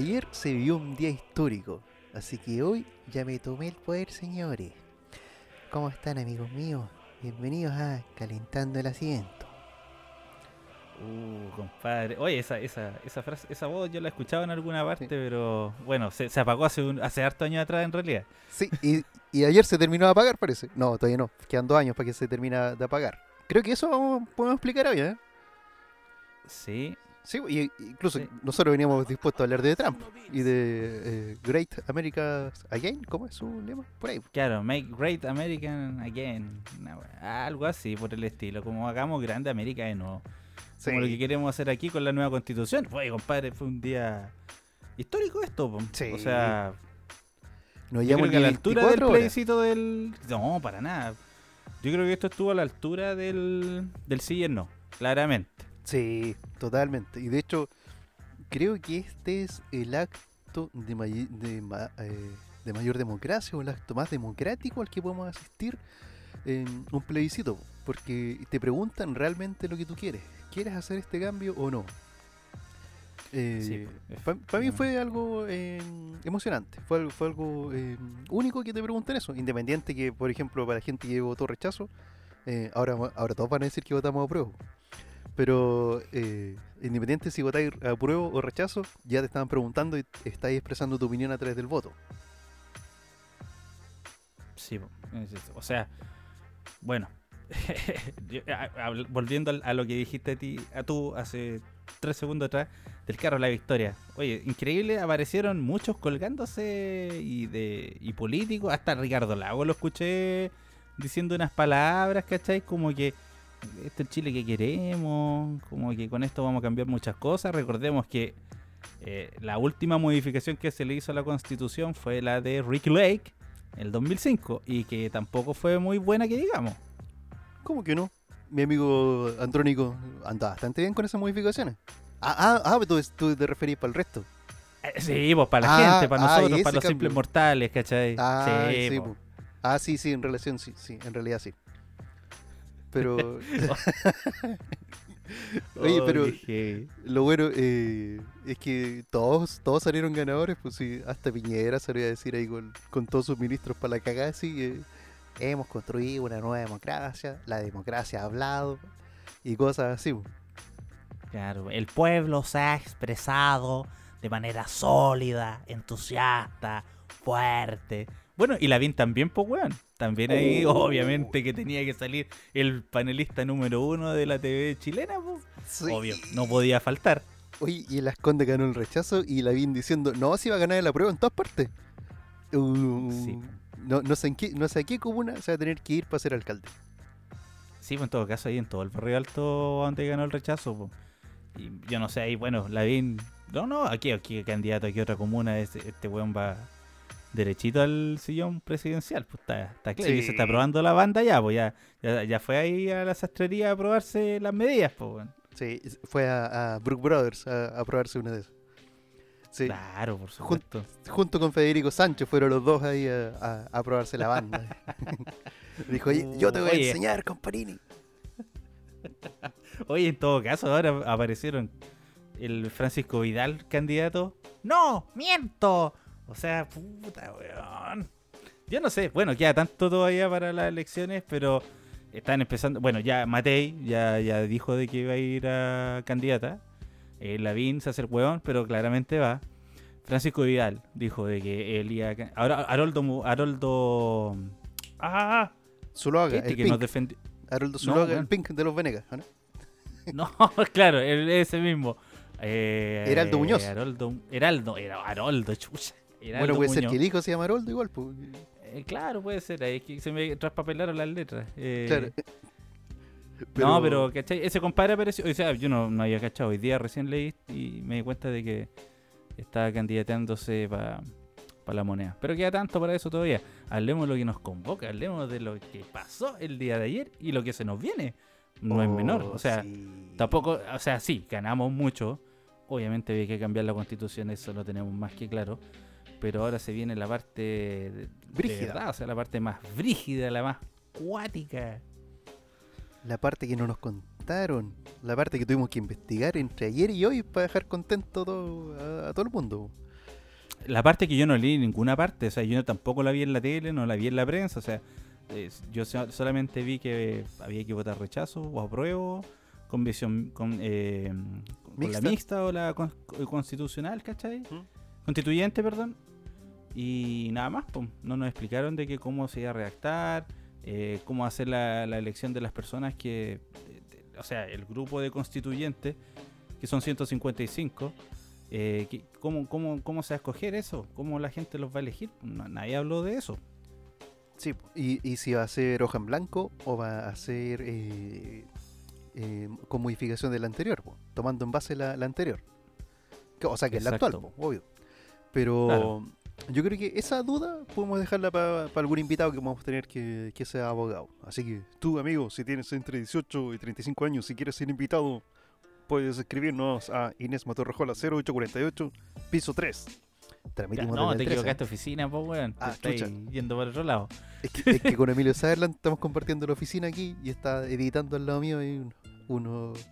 ayer se vivió un día histórico, así que hoy ya me tomé el poder, señores. ¿Cómo están, amigos míos? Bienvenidos a Calentando el Asiento. Uh, compadre. Oye, esa, esa, esa frase, esa voz yo la escuchaba en alguna parte, pero bueno, se, se apagó hace un, hace harto años atrás en realidad. Sí, y, y ayer se terminó de apagar, parece. No, todavía no. Quedan dos años para que se termine de apagar. Creo que eso podemos explicar hoy, ¿eh? Sí. Sí, y incluso Sí. nosotros veníamos dispuestos a hablar de Trump y de eh, Great America Again, ¿cómo es su lema? Por ahí. Claro, make great American again. Algo así por el estilo. Como hagamos grande América de nuevo. Sí. Como lo que queremos hacer aquí con la nueva constitución. Oye, compadre, fue un día histórico esto. Sí. O sea, creo que a la altura del 24 horas. plebiscito del. No, para nada. Yo creo que esto estuvo a la altura del, del sí y el no, claramente. Sí, totalmente. Y de hecho, creo que este es el acto de, may- de, ma- eh, de mayor democracia o el acto más democrático al que podemos asistir en un plebiscito. Porque te preguntan realmente lo que tú quieres. ¿Quieres hacer este cambio o no? Sí, Para mí efectivamente. fue algo eh, emocionante, fue algo, fue algo eh, único que te pregunten eso, independiente que, por ejemplo, para la gente que votó rechazo, eh, ahora, ahora todos van a decir que votamos a prueba. Pero eh, independiente si votáis a prueba o rechazo, ya te estaban preguntando y estáis expresando tu opinión a través del voto. Sí, o sea, bueno, volviendo a, lo que dijiste a ti, a tú hace tres segundos atrás del carro la victoria. Oye, increíble, aparecieron muchos colgándose y de y políticos, hasta Ricardo Lago lo escuché diciendo unas palabras, ¿cachai? Como que este es el Chile que queremos, como que con esto vamos a cambiar muchas cosas. Recordemos que eh, la última modificación que se le hizo a la constitución fue la de Ricky Lake el 2005 y que tampoco fue muy buena que digamos. ¿Cómo que no? Mi amigo Andrónico anda bastante bien con esas modificaciones. Ah, ah, ah tú, tú te referís para el resto. Eh, Sí, pues para la Ah, gente, para ah, nosotros, para los cambio. simples mortales, ¿cachai? Ah, sí, sí, po. po. ah, sí, sí, en relación, sí, sí, en realidad sí. Pero Oye, Oh, pero- lo bueno eh, es que todos, todos salieron ganadores, pues sí, hasta Piñera salió a decir ahí con, con todos sus ministros para la cagada, así que hemos construido una nueva democracia, la democracia ha hablado y cosas así. po. Claro, el pueblo se ha expresado de manera sólida, entusiasta, fuerte. Bueno, y Lavín también, pues, weón. También ahí, Oh. obviamente, que tenía que salir el panelista número uno de la TV chilena, pues. Sí. Obvio, no podía faltar. Oye, y el Asconde ganó el rechazo y Lavín diciendo, no, si va a ganar la prueba en todas partes. Uh, Sí. no, no, sé en qué, no sé a qué comuna se va a tener que ir para ser alcalde. Sí, pues en todo caso, ahí en todo el barrio alto donde ganó el rechazo, pues. Y yo no sé, ahí, bueno, Lavín. No, no, aquí, aquí candidato, aquí otra comuna, este, este weón va derechito al sillón presidencial, pues está, está claro. Sí. se está probando la banda ya, pues ya, ya, ya fue ahí a la sastrería a probarse las medidas, pues. Sí, fue a, a Brook Brothers a, a probarse una de esas. Sí, Claro, por supuesto. junto con Federico Sánchez fueron los dos ahí a, a- probarse la banda. Dijo, "Oye, yo te voy a enseñar, comparini. Oye, en todo caso, ahora aparecieron el Francisco Vidal, candidato. ¡No! ¡Miento! O sea, puta, weón. Yo no sé, bueno, queda tanto todavía para las elecciones, pero están empezando. Bueno, ya Matei ya, ya dijo de que iba a ir a candidata. Eh, Lavín se hace el weón, pero claramente va. Francisco Vidal dijo de que él iba a. Ahora, Haroldo. Haroldo. ¡Ah! Zuluaga, Este el que Pink. nos defendió. Haroldo No, Zuluaga, el. Pink de los Venegas. ¿o ¿no? No, claro, el- ese mismo. Eh, Heraldo Muñoz. Heraldo, Heraldo, era Haroldo, chucha. Bueno, puede ser que el hijo se llama Haroldo igual. Pues. Eh, claro, puede ser. Ahí es que se me traspapelaron las letras. Eh, Claro. No, pero, ¿cachai? Ese compadre apareció. O sea, yo no, no había cachado. Hoy día recién leí y me di cuenta de que estaba candidateándose para la moneda. Pero queda tanto para eso todavía. Hablemos de lo que nos convoca. Hablemos de lo que pasó el día de ayer y lo que se nos viene. No es menor. Oh, O sea, sí. Tampoco, o sea, sí, ganamos mucho. Obviamente había que cambiar la constitución, eso lo tenemos más que claro. Pero ahora se viene la parte Brígida. verdad, o sea, la parte más brígida, la más cuática. La parte que no nos contaron la parte que tuvimos que investigar entre ayer y hoy para dejar contento todo, a, a todo el mundo. La parte que yo no leí en ninguna parte, o sea, yo tampoco la vi en la tele, no la vi en la prensa, o sea, yo so- solamente vi que había que votar rechazo o apruebo con visión con, eh, con Mixta. la mixta o la con- constitucional, ¿cachai? ¿Mm? Constituyente, perdón. Y nada más, no nos explicaron de que cómo se iba a redactar, eh, cómo hacer la, la elección de las personas que, de- de- o sea, el grupo de constituyentes, que son 155, eh, que- cómo, cómo, ¿cómo se va a escoger eso? ¿Cómo la gente los va a elegir? No- nadie habló de eso. Sí, y, y si va a ser hoja en blanco o va a ser eh, eh, con modificación de la anterior, po, tomando en base la, la anterior. O sea, que es la actual, po, obvio. Pero Claro. Yo creo que esa duda podemos dejarla para algún invitado que vamos a tener que, que sea abogado. Así que tú, amigo, si tienes entre 18 y 35 años, si quieres ser invitado, puedes escribirnos a Inés Matorrejola 0848, piso 3. Ya, Transmitimos no, desde te el 13. equivocaste oficina, pues, weón. Ah, Te yendo por otro lado. Es que, es que con Emilio Sutherland estamos compartiendo la oficina aquí y está editando al lado mío y un- unos,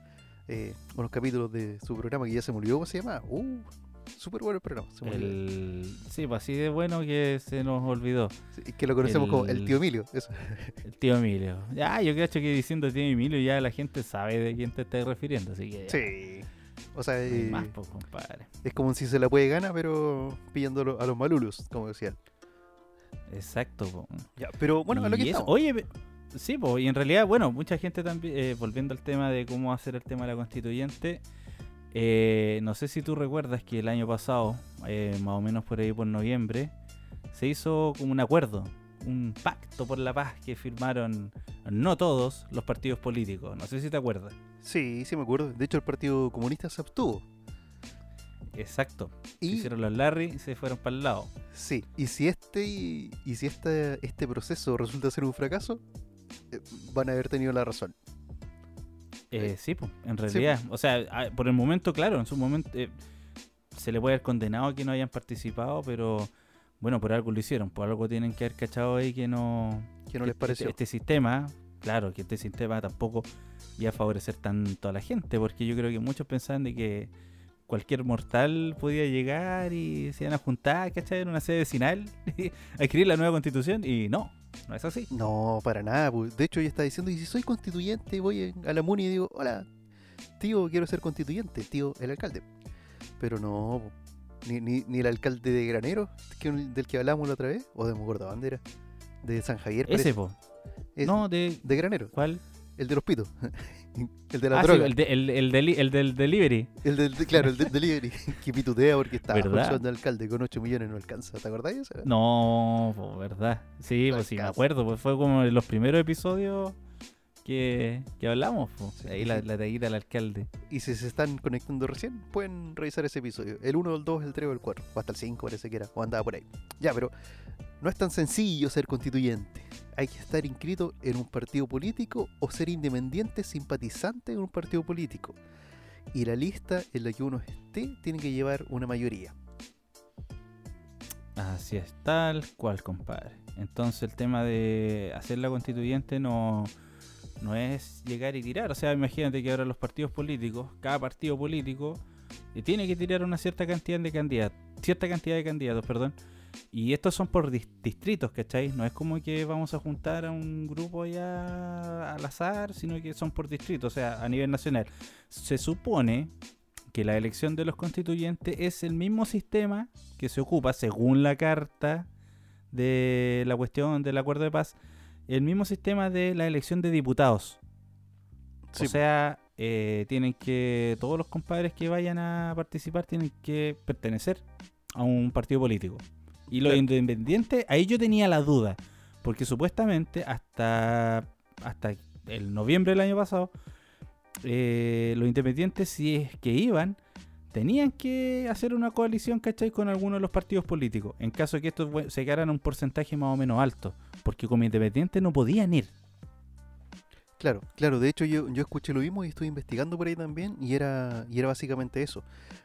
eh, unos capítulos de su programa que ya se me olvidó cómo se llama. Uh, súper bueno el programa. se. El... Sí, pues así de bueno que se nos olvidó. Sí, que lo conocemos como el tío Emilio. Eso. El tío Emilio. Ya, yo creo que diciendo tío Emilio ya la gente sabe de quién te estás refiriendo, así que ya, Sí. O sea, eh, más, pues, compadre. es como si se la puede ganar, pero pillando a los malulos, como decía él. Exacto, po. Ya, pero bueno, a lo que eso- estamos. Oye, sí, pues, y en realidad, bueno, mucha gente también, eh, volviendo al tema de cómo hacer el tema de la constituyente, eh, no sé si tú recuerdas que el año pasado, eh, más o menos por ahí por noviembre, se hizo como un acuerdo, un pacto por la paz que firmaron no todos los partidos políticos. No sé si te acuerdas. Sí, sí me acuerdo. De hecho, el Partido Comunista se abstuvo. Exacto. Y Hicieron los Larry y se fueron para el lado. Sí, y si este y, y si este, este proceso resulta ser un fracaso, eh, van a haber tenido la razón. Eh, sí, pues, en realidad. O sea, a- por el momento, claro, en su momento eh, se le puede haber condenado a que no hayan participado, pero bueno, por algo lo hicieron. Por algo tienen que haber cachado ahí que no. Que no les este- pareció. Este, sistema, claro, que este sistema tampoco iba a favorecer tanto a la gente, porque yo creo que muchos pensaban de que cualquier mortal podía llegar y se iban a juntar, ¿cachai? En una sede vecinal a escribir la nueva constitución, y no, no es así. No, para nada. De hecho, ella está diciendo, y si soy constituyente, voy a la MUNI y digo, hola, tío, quiero ser constituyente, tío, el alcalde. Pero no, ni, ni, ni el alcalde de Granero, que, del que hablamos la otra vez, o de Mogorda Bandera, de San Javier. Ese, po. Es No, de. De Granero, ¿Cuál? el de los pitos, el de la Ah, sí, droga. el, de- el, el, deli- el del delivery. El del, de- claro, el del delivery, que pitutea porque está de alcalde con 8 millones no alcanza, ¿te acordás de eso? No, po, verdad. Sí, No pues sí, me acuerdo. Pues fue como en los primeros episodios que, que hablamos. Sí, Ahí sí. la, la taguita al alcalde. Y si se están conectando recién, pueden revisar ese episodio. El 1, el 2, el 3 o el 4. O hasta el 5 parece que era. O andaba por ahí. Ya, pero no es tan sencillo ser constituyente. Hay que estar inscrito en un partido político o ser independiente simpatizante en un partido político. Y la lista en la que uno esté tiene que llevar una mayoría. Así es, tal cual, compadre. Entonces el tema de hacer la constituyente no, no es llegar y tirar. O sea, imagínate que ahora los partidos políticos, cada partido político, eh, tiene que tirar una cierta cantidad de candidatos, cierta cantidad de candidatos, perdón. Y estos son por dis- distritos, ¿cachai? No es como que vamos a juntar a un grupo ya al azar, sino que son por distrito, o sea, a nivel nacional. Se supone que la elección de los constituyentes es el mismo sistema que se ocupa, según la carta de la cuestión del acuerdo de paz, el mismo sistema de la elección de diputados. Sí. O sea, eh, tienen que, todos los compadres que vayan a participar tienen que pertenecer a un partido político. Y los Claro. independientes, ahí yo tenía la duda, porque supuestamente hasta, hasta el noviembre del año pasado, eh, los independientes, si es que iban, tenían que hacer una coalición, ¿cachai? Con alguno de los partidos políticos, en caso de que estos se quedaran a un porcentaje más o menos alto, porque como independientes no podían ir. Claro, claro. De hecho, yo, yo escuché lo mismo y estuve investigando por ahí también. Y era, y era básicamente eso.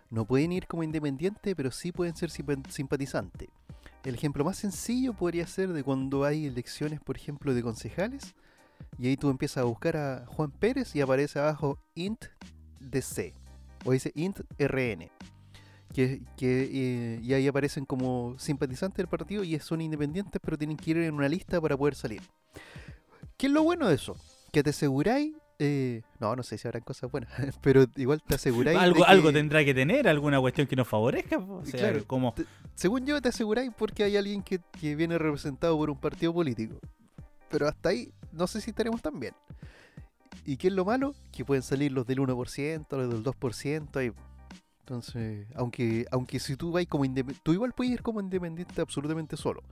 No pueden ir como independiente, pero sí pueden ser simpa- simpatizante. El ejemplo más sencillo podría ser de cuando hay elecciones, por ejemplo, de concejales. y ahí tú empiezas a buscar a Juan Pérez y aparece abajo int DC o dice int RN. Que, que, eh, y ahí aparecen como simpatizantes del partido y son independientes, pero tienen que ir en una lista para poder salir. ¿Qué es lo bueno de eso? Que te aseguráis. eh, no, no sé si habrán cosas buenas, pero igual te aseguráis. de Algo, algo tendrá que tener, alguna cuestión que nos favorezca. O sea, Claro. como Según yo, te aseguráis porque hay alguien que, que viene representado por un partido político. Pero hasta ahí, no sé si estaremos tan bien. ¿Y qué es lo malo? Que pueden salir los del 1%, los del 2%. Ahí. Entonces, aunque, aunque si tú vas como independiente, tú igual puedes ir como independiente absolutamente solo.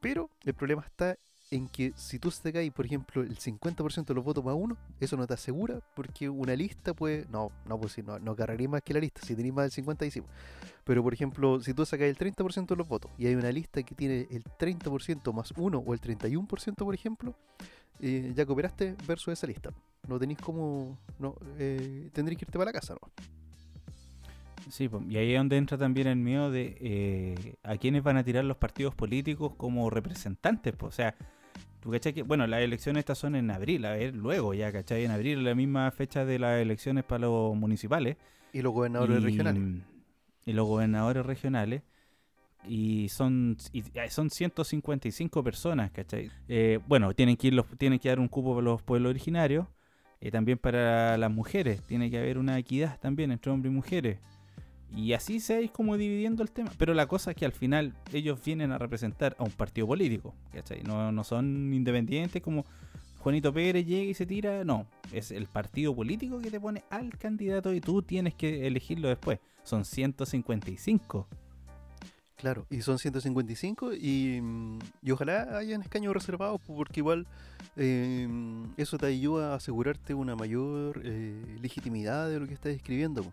Pero el problema está en que si tú sacáis, por ejemplo, el 50% de los votos más uno, eso no te asegura porque una lista puede. No, no, pues si no, no más que la lista. Si tenéis más del 50, ahí sí. Pero por ejemplo, si tú sacas el 30% de los votos y hay una lista que tiene el 30% más 1 o el 31%, por ejemplo, eh, ya cooperaste versus esa lista. No tenéis como. No, eh, tendréis que irte para la casa, ¿no? Sí, po, y ahí es donde entra también el miedo de eh, a quiénes van a tirar los partidos políticos como representantes. po. O sea, tú cachai que, bueno, las elecciones estas son en abril, a ver, luego ya, ¿cachai? En abril, la misma fecha de las elecciones para los municipales. Y los gobernadores y, regionales. Y los gobernadores regionales. Y son, y son 155 personas, ¿cachai? Eh, bueno, tienen que, ir los, tienen que dar un cupo para los pueblos originarios. eh, también para las mujeres. Tiene que haber una equidad también entre hombres y mujeres. Y así se ir como dividiendo el tema. Pero la cosa es que al final ellos vienen a representar a un partido político. ¿cachai? No, no son independientes como Juanito Pérez llega y se tira. No, es el partido político que te pone al candidato y tú tienes que elegirlo después. Son 155. Claro, y son 155 y, mm, y ojalá hayan escaños reservados porque igual eh, eso te ayuda a asegurarte una mayor eh, legitimidad de lo que estás escribiendo.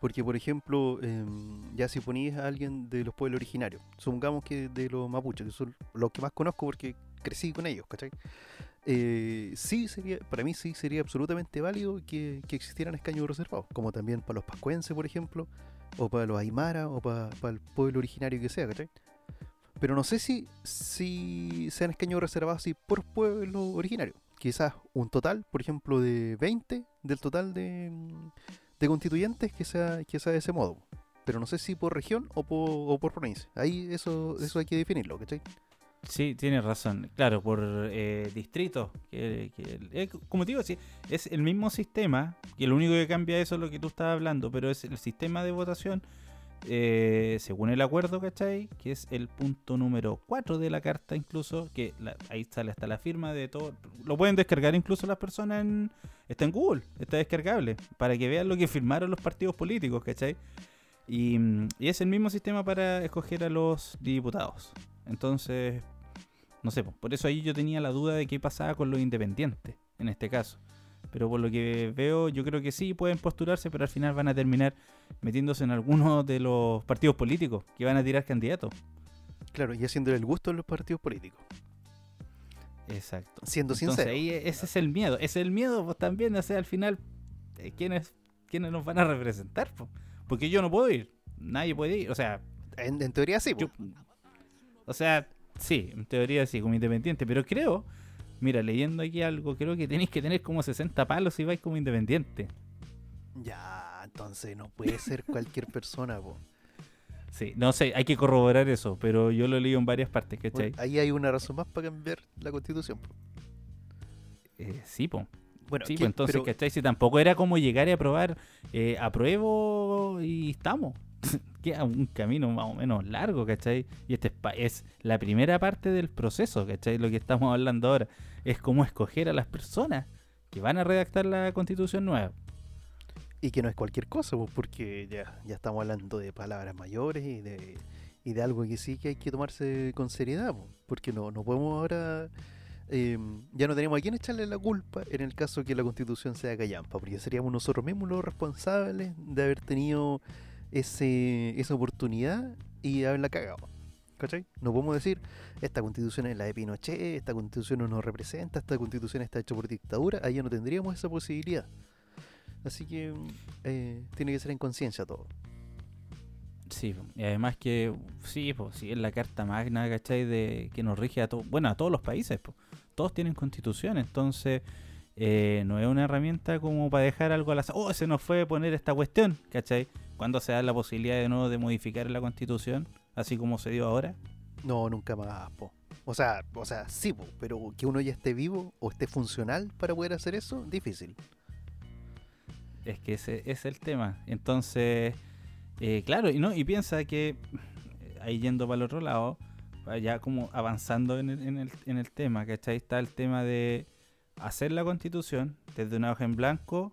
Porque, por ejemplo, em, ya si ponías a alguien de los pueblos originarios, supongamos que de los mapuches, que son los que más conozco porque crecí con ellos, ¿cachai? Eh, sí sería, para mí sí sería absolutamente válido que, que existieran escaños reservados, como también para los pascuenses, por ejemplo, o para los aymara, o para, para el pueblo originario que sea, ¿cachai? Pero no sé si, si sean escaños reservados así por pueblo originario. Quizás un total, por ejemplo, de 20 del total de, de constituyentes que sea, que sea de ese modo. Pero no sé si por región o por, o por provincia. Ahí eso, eso hay que definirlo, ¿cachai? Sí, tienes razón. Claro, por eh, distrito. Que, que- eh, como te digo, sí, es el mismo sistema. Que lo único que cambia eso es lo que tú estabas hablando. Pero es el sistema de votación. eh, según el acuerdo, ¿cachai? Que es el punto número 4 de la carta, incluso. Que la- ahí sale hasta la firma de todo. Lo pueden descargar incluso las personas en. Está en Google, está descargable. Para que vean lo que firmaron los partidos políticos, ¿cachai? Y, y es el mismo sistema para escoger a los diputados. Entonces, no sé, po, por eso ahí yo tenía la duda de qué pasaba con los independientes, en este caso. Pero por lo que veo, yo creo que sí pueden postularse, pero al final van a terminar metiéndose en algunos de los partidos políticos que van a tirar candidatos. Claro, y haciéndole el gusto a los partidos políticos. Exacto. Siendo Entonces sincero. ahí e- ese es el miedo. Ese es el miedo pues, también, o sea, al final, eh, ¿quiénes, ¿quiénes nos van a representar? po? Porque yo no puedo ir, nadie puede ir, o sea, En, en teoría sí. Yo- o sea, sí, en teoría sí, como independiente, pero creo, mira, leyendo aquí algo, creo que tenéis que tener como 60 palos si vais como independiente. Ya, entonces no puede ser cualquier persona, po. Sí, no sé, hay que corroborar eso, pero yo lo he leído en varias partes, ¿cachai? Bueno, ahí hay una razón más para cambiar la constitución. po. Eh, sí, po. Bueno, Sí, ¿qué- pues entonces, pero- ¿cachai? Si tampoco era como llegar y aprobar, eh, apruebo y estamos. Queda un camino más o menos largo, ¿cachai? Y este es, pa- es la primera parte del proceso, ¿cachai? Lo que estamos hablando ahora es cómo escoger a las personas que van a redactar la constitución nueva. Y que no es cualquier cosa, pues, porque ya, ya estamos hablando de palabras mayores y de, y de algo que sí que hay que tomarse con seriedad, pues, porque no, no podemos ahora, eh, ya no tenemos a quién echarle la culpa en el caso que la constitución sea callampa, porque seríamos nosotros mismos los responsables de haber tenido ese, esa oportunidad y haberla cagado. ¿Cachai? No podemos decir, esta constitución es la de Pinochet, esta constitución no nos representa, esta constitución está hecha por dictadura, ahí ya no tendríamos esa posibilidad. Así que eh, tiene que ser en conciencia todo. Sí, y además que, sí, pues sí, es la carta magna, ¿cachai? De, que nos rige a todos, bueno, a todos los países, po. todos tienen constitución, entonces eh, no es una herramienta como para dejar algo a la... Oh, se nos fue poner esta cuestión, ¿cachai? ¿Cuándo se da la posibilidad de nuevo de modificar la constitución, así como se dio ahora? No, nunca más, po. O sea, o sea, sí, po, pero que uno ya esté vivo o esté funcional para poder hacer eso, difícil. Es que ese es el tema. Entonces, eh, claro, y no y piensa que, eh, ahí yendo para el otro lado, ya como avanzando en el, en el, en el tema, ¿cachai? Está el tema de hacer la constitución desde una hoja en blanco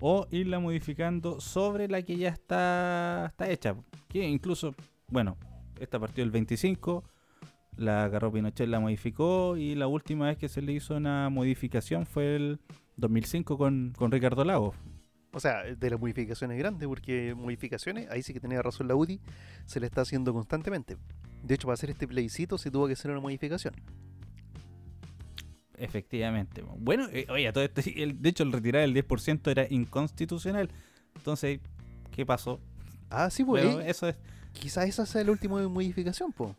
o irla modificando sobre la que ya está, está hecha. Que incluso, bueno, esta partió el 25, la agarró Pinochet, la modificó y la última vez que se le hizo una modificación fue el 2005 con, con Ricardo Lagos. O sea, de las modificaciones grandes, porque modificaciones, ahí sí que tenía razón la UDI, se le está haciendo constantemente. De hecho, para hacer este plebiscito se tuvo que hacer una modificación. Efectivamente. Bueno, eh, oye, todo esto, el- de hecho el retirar el 10% era inconstitucional. Entonces, ¿qué pasó? Ah, sí, pues, Bueno, eh, eso es, quizás esa sea la última modificación, pues.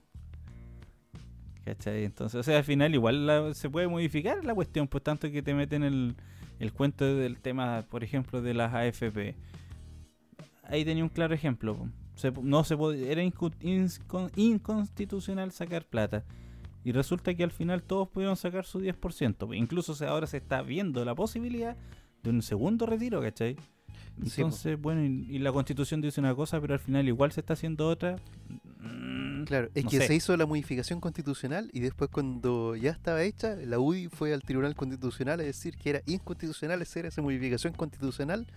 ¿cachai? Entonces, o sea, al final igual la- se puede modificar la cuestión, pues tanto que te meten el, el cuento del tema, por ejemplo, de las AFP. Ahí tenía un claro ejemplo. Se- no se era inconstitucional sacar plata. Y resulta que al final todos pudieron sacar su 10%. po. Incluso ahora se está viendo la posibilidad de un segundo retiro, ¿cachai? Sí. Entonces, bueno, y, y la constitución dice una cosa, pero al final igual se está haciendo otra. Mm, Claro, es no que sé. se hizo la modificación constitucional y después cuando ya estaba hecha, la UDI fue al Tribunal Constitucional a decir que era inconstitucional hacer esa modificación constitucional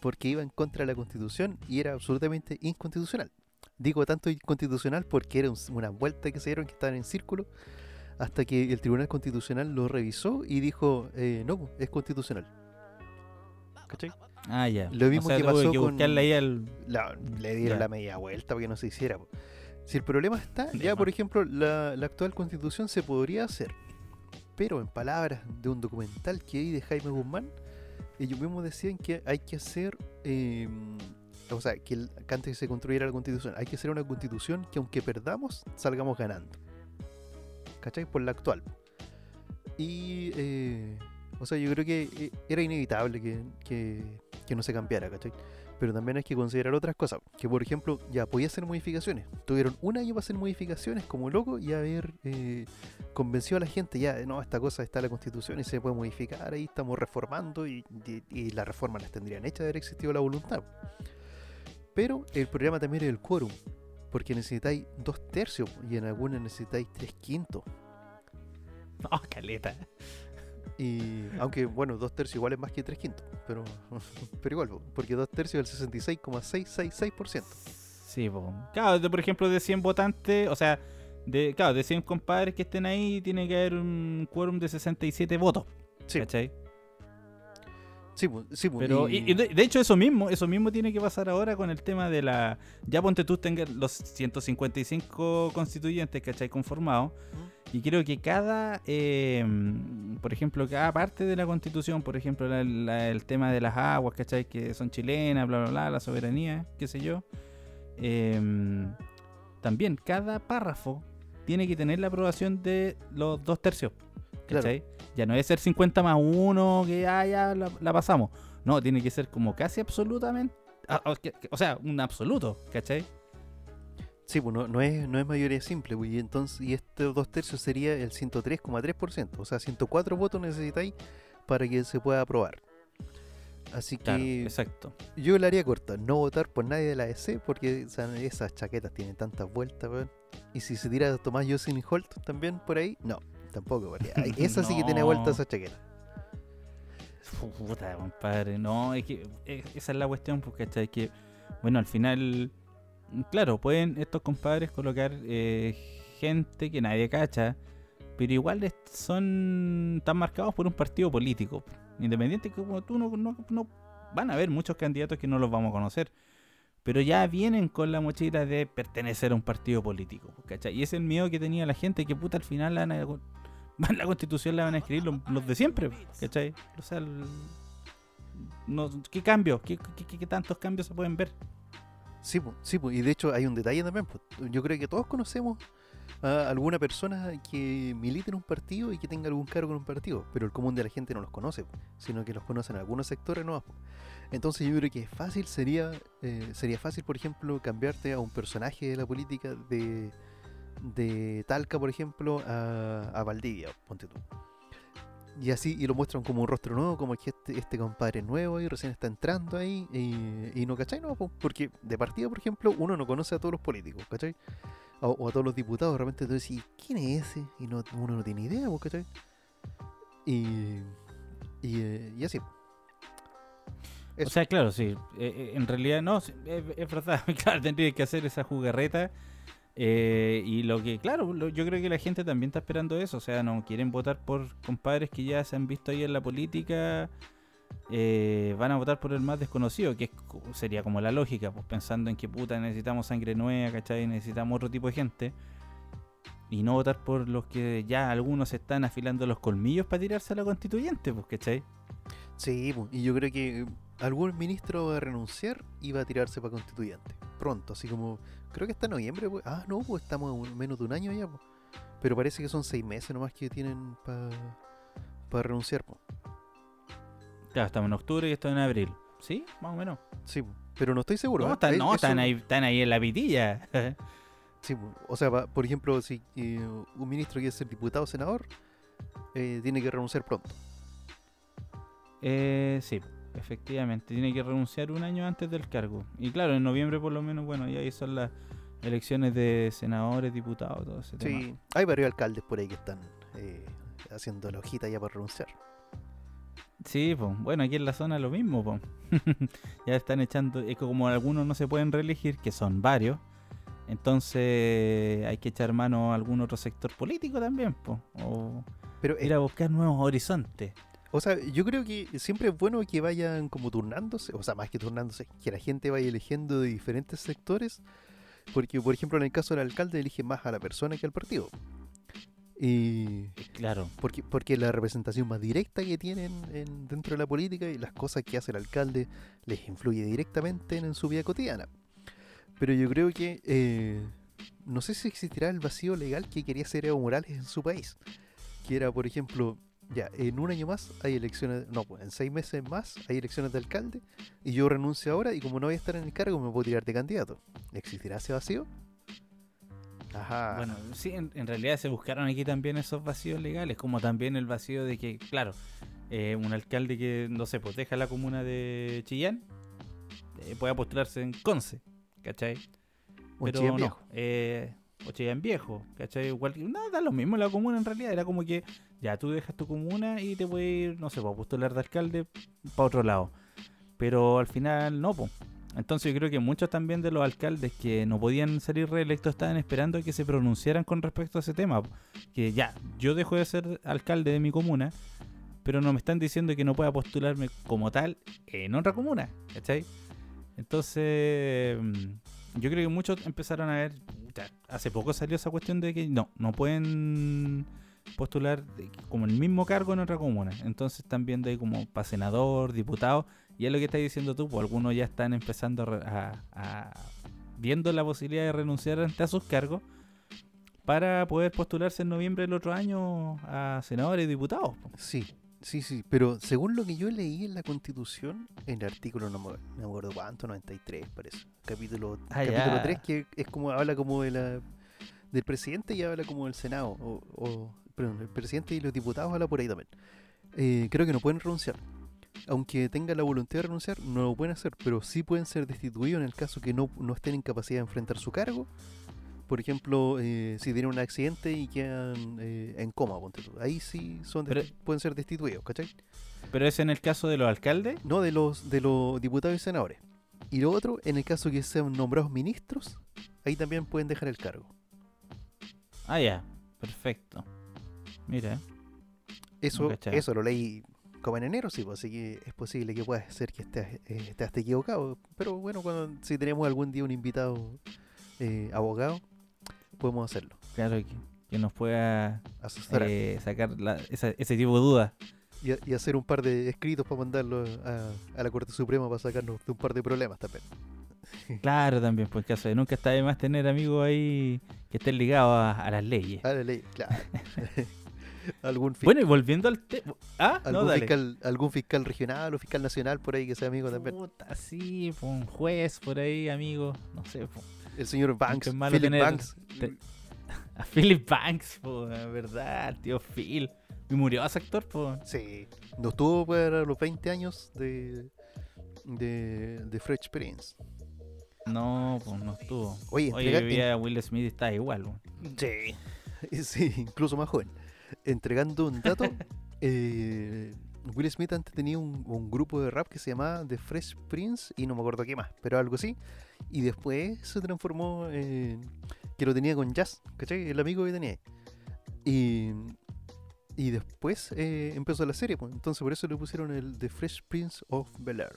porque iba en contra de la Constitución y era absolutamente inconstitucional. Digo tanto inconstitucional porque era un- una vuelta que se dieron que estaban en círculo hasta que el Tribunal Constitucional lo revisó y dijo, eh, no, es constitucional. ¿Cachai? Ah, ya. Lo mismo o sea, que pasó que con- ahí. La- le dieron la media vuelta para que no se hiciera. po. Si el problema está, ya por ejemplo, la, la actual constitución se podría hacer, pero en palabras de un documental que hay de Jaime Guzmán, ellos mismos decían que hay que hacer, eh, o sea, que, el- que antes que se construyera la constitución, hay que hacer una constitución que aunque perdamos, salgamos ganando. ¿Cachai? Por la actual. Y, eh, o sea, yo creo que eh, era inevitable que, que, que no se cambiara, ¿cachai? Pero también hay que considerar otras cosas. Que por ejemplo, ya podía hacer modificaciones. Tuvieron un año para hacer modificaciones como loco y haber eh, convencido a la gente, ya, no, esta cosa está en la constitución y se puede modificar, ahí estamos reformando y, y, y las reformas las tendrían hechas de haber existido la voluntad. Pero el problema también es el quórum. Porque necesitáis dos tercios y en algunas necesitáis tres quintos. Oh, caleta. Y aunque, bueno, dos tercios igual es más que tres quintos, pero, pero igual, po, porque dos tercios es el 66,666%. Sí, po. Claro, de- por ejemplo, de 100 votantes, o sea, de, claro, de 100 compadres que estén ahí, tiene que haber un quórum de 67 votos. Sí. ¿Cachai? Sí, po, sí, po, Pero, y, y de, hecho, eso mismo, eso mismo tiene que pasar ahora con el tema de la. Ya ponte tú tengas los 155 constituyentes, ¿cachai? Conformados. Y creo que cada, eh, por ejemplo, cada parte de la constitución, por ejemplo, la- la- el tema de las aguas, ¿cachai? Que son chilenas, bla, bla, bla, la soberanía, qué sé yo. eh, también cada párrafo tiene que tener la aprobación de los dos tercios. Claro. Ya no es ser 50 más 1, que ah, ya la, la pasamos. No, tiene que ser como casi absolutamente. ah, O, que- o sea, un absoluto, ¿cachai? Sí, pues no, no es, no es mayoría simple, pues, y entonces y estos dos tercios sería el 103,3%, o sea, 104 votos necesitáis para que se pueda aprobar. Así que Claro, exacto. yo la haría corta, no votar por nadie de la EC porque esas chaquetas tienen tantas vueltas, weón. Y si se tira Tomás Jocelyn Holt también por ahí, no, tampoco, porque esa sí que tiene No. vueltas esa chaqueta. Puta, compadre, no, es que eh, esa es la cuestión, porque ¿cachai? Que, bueno, al final, claro, pueden estos compadres colocar eh, gente que nadie cacha, pero igual son están marcados por un partido político. Independiente que como tú no, no, no- van a haber muchos candidatos que no los vamos a conocer. Pero ya vienen con la mochila de pertenecer a un partido político, ¿cachai? Y es el miedo que tenía la gente, que puta al final la van a- la constitución la van a escribir los, de siempre, ¿cachai? O sea, el- no, ¿qué cambios? ¿Qué, tantos cambios se pueden ver? Sí, sí, y de hecho hay un detalle también, yo creo que todos conocemos a alguna persona que milite en un partido y que tenga algún cargo en un partido, pero el común de la gente no los conoce, sino que los conocen algunos sectores no. Entonces yo creo que fácil sería, eh, sería fácil, por ejemplo, cambiarte a un personaje de la política de, de Talca, por ejemplo, a, a Valdivia, ponte tú. Y así, y lo muestran como un rostro nuevo, como que este, este compadre es nuevo y recién está entrando ahí, y, y no, ¿cachai? No, po, porque de partida, por ejemplo, uno no conoce a todos los políticos, ¿cachai? O, o a todos los diputados, de repente tú decís, ¿quién es ese? Y no, uno no tiene idea, ¿cachai? Y, y, eh, y así. O sea, claro, sí. eh, eh, en realidad no, es, es verdad. Claro, tendría que hacer esa jugarreta. Eh, y lo que, claro, yo creo que la gente también está esperando eso. O sea, no quieren votar por compadres que ya se han visto ahí en la política. eh, van a votar por el más desconocido, que sería como la lógica, pues pensando en que puta necesitamos sangre nueva, ¿cachai? Necesitamos otro tipo de gente. Y no votar por los que ya algunos están afilando los colmillos para tirarse a la constituyente, pues, ¿cachai? Sí, po, y yo creo que algún ministro va a renunciar y va a tirarse para constituyente. Pronto, así como, creo que hasta noviembre. pues. Ah, no, pues estamos un- menos de un año ya. pues. Pero parece que son seis meses nomás que tienen para renunciar. pues. Claro, estamos en octubre y esto en abril. ¿Sí? Más o menos. Sí, po, pero no estoy seguro. No, ¿eh? están, Eh, no, están, ahí, están ahí en la pitilla. Sí, o sea, por ejemplo, si eh, un ministro quiere ser diputado o senador, eh, tiene que renunciar pronto. eh, sí, efectivamente. Tiene que renunciar un año antes del cargo. Y claro, en noviembre por lo menos, bueno, ya ahí son las elecciones de senadores, diputados, todo ese tema. Sí, hay varios alcaldes por ahí que están eh, haciendo la hojita ya para renunciar. Sí, pues, bueno, aquí en la zona lo mismo, pues. ya están echando, es que como algunos no se pueden reelegir, que son varios, entonces hay que echar mano a algún otro sector político también, pues. O Pero eh, a buscar nuevos horizontes. O sea, yo creo que siempre es bueno que vayan como turnándose, o sea, más que turnándose, que la gente vaya eligiendo de diferentes sectores, porque por ejemplo en el caso del alcalde elige más a la persona que al partido. Y Claro. porque, porque la representación más directa que tienen en- dentro de la política y las cosas que hace el alcalde les influye directamente en, en su vida cotidiana. Pero yo creo que eh, no sé si existirá el vacío legal que quería hacer Evo Morales en su país. Que era, por ejemplo, ya, en un año más hay elecciones, no, pues en seis meses más hay elecciones de alcalde y yo renuncio ahora y como no voy a estar en el cargo me puedo tirar de candidato. ¿Existirá ese vacío? Ajá. Bueno, sí, en, en realidad se buscaron aquí también esos vacíos legales, como también el vacío de que, claro, eh, un alcalde que, no sé, pues deja la comuna de Chillán, eh, pueda postularse en Conce, ¿cachai? Un Pero Chillán no, viejo. eh, o Chillán viejo, ¿cachai? Igual, no, da lo mismo la comuna en realidad, era como que ya tú dejas tu comuna y te puedes ir, no sé, pues, a postular de alcalde para otro lado. Pero al final no, pues. Entonces yo creo que muchos también de los alcaldes que no podían salir reelectos estaban esperando que se pronunciaran con respecto a ese tema. Que ya, yo dejo de ser alcalde de mi comuna, pero no me están diciendo que no pueda postularme como tal en otra comuna, ¿cachai? Entonces, mm, yo creo que muchos empezaron a ver, hace poco salió esa cuestión de que no, no pueden postular como el mismo cargo en otra comuna. Entonces están viendo ahí como para senador, diputado, y es lo que estás diciendo tú, pues algunos ya están empezando a, a- viendo la posibilidad de renunciar ante a sus cargos para poder postularse en noviembre del otro año a senadores y diputados. po. Sí, sí, sí, pero según lo que yo leí en la Constitución, en el artículo, no me, no me acuerdo cuánto, 93 parece, capítulo, Ah, capítulo ya. 3, que es como, habla como de la, del presidente y habla como del Senado, o, o- perdón, el presidente y los diputados habla por ahí también. Eh, creo que no pueden renunciar. Aunque tengan la voluntad de renunciar, no lo pueden hacer, pero sí pueden ser destituidos en el caso que no, no estén en capacidad de enfrentar su cargo. Por ejemplo, eh, si tienen un accidente y quedan eh, en coma, ahí sí son Pero- pueden ser destituidos, ¿cachai? Pero es en el caso de los alcaldes. No de los de los diputados y senadores. Y lo otro, en el caso que sean nombrados ministros, ahí también pueden dejar el cargo. Ah, ya, perfecto. Mira, Eso, eso lo leí como en enero, sí, pues, así que es posible que pueda ser que estés, eh, estés equivocado. Pero bueno, cuando, si tenemos algún día un invitado eh, abogado, podemos hacerlo. claro que, que nos pueda eh, sacar la- esa- ese tipo de dudas. y, y hacer un par de escritos para mandarlo a, a la Corte Suprema para sacarnos de un par de problemas también. Claro, también, pues caso de nunca está de más tener amigos ahí que estén ligados a, a las leyes. A la ley, claro. algún, Bueno, y volviendo al tema. Ah, algún, fiscal, algún fiscal regional o fiscal nacional por ahí que sea amigo también. Puta, sí, un juez por ahí, amigo. No sé, po. El señor Banks, es malo Philip tener- Banks. te- A Philip Banks, po, la verdad, tío Phil. Y murió ese actor, po. Sí, no estuvo para los 20 años de, de, de Fresh Prince. No, pues no estuvo. Oye, entrega- vivía Will Smith y está igual. Sí. Sí, incluso más joven. Entregando un dato, eh, Will Smith antes tenía un, un grupo de rap que se llamaba The Fresh Prince y no me acuerdo qué más, pero algo así. Y después se transformó en que lo tenía con Jazz, ¿cachai? El amigo que tenía. Y, y después eh, empezó la serie, pues. entonces por eso le pusieron el The Fresh Prince of Bel Air.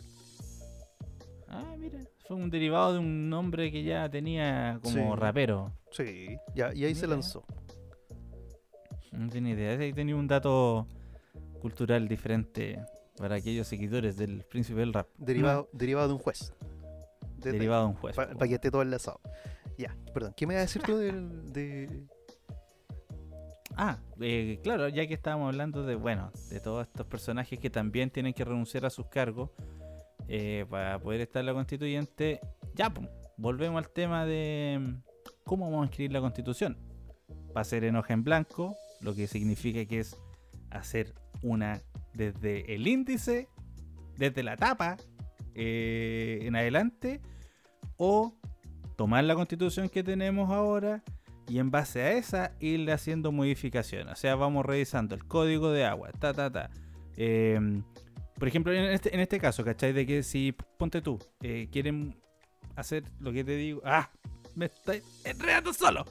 Ah, mira. Fue un derivado de un nombre que ya tenía como Sí. rapero. Sí, ya, y ahí se lanzó. No tenía idea. Ahí tenía un dato cultural diferente para aquellos seguidores del príncipe del rap. Derivado, derivado de un juez. De- de- Derivado de un juez. Para po. que esté todo enlazado. Ya, perdón. ¿Qué me vas a decir tú del, de. Ah, eh, claro, ya que estábamos hablando de, bueno, de todos estos personajes que también tienen que renunciar a sus cargos eh, para poder estar en la constituyente, ya, volvemos al tema de mm, cómo vamos a escribir la constitución. Va a ser en hoja en blanco, lo que significa que es hacer una desde el índice, desde la tapa eh, en adelante, o tomar la constitución que tenemos ahora y en base a esa irle haciendo modificaciones. O sea, vamos revisando el código de agua, ta, ta, ta. Eh, por ejemplo, en este, en este caso, ¿cachai? De que si, ponte tú, eh, quieren hacer lo que te digo. ¡Ah! Me estoy enredando solo.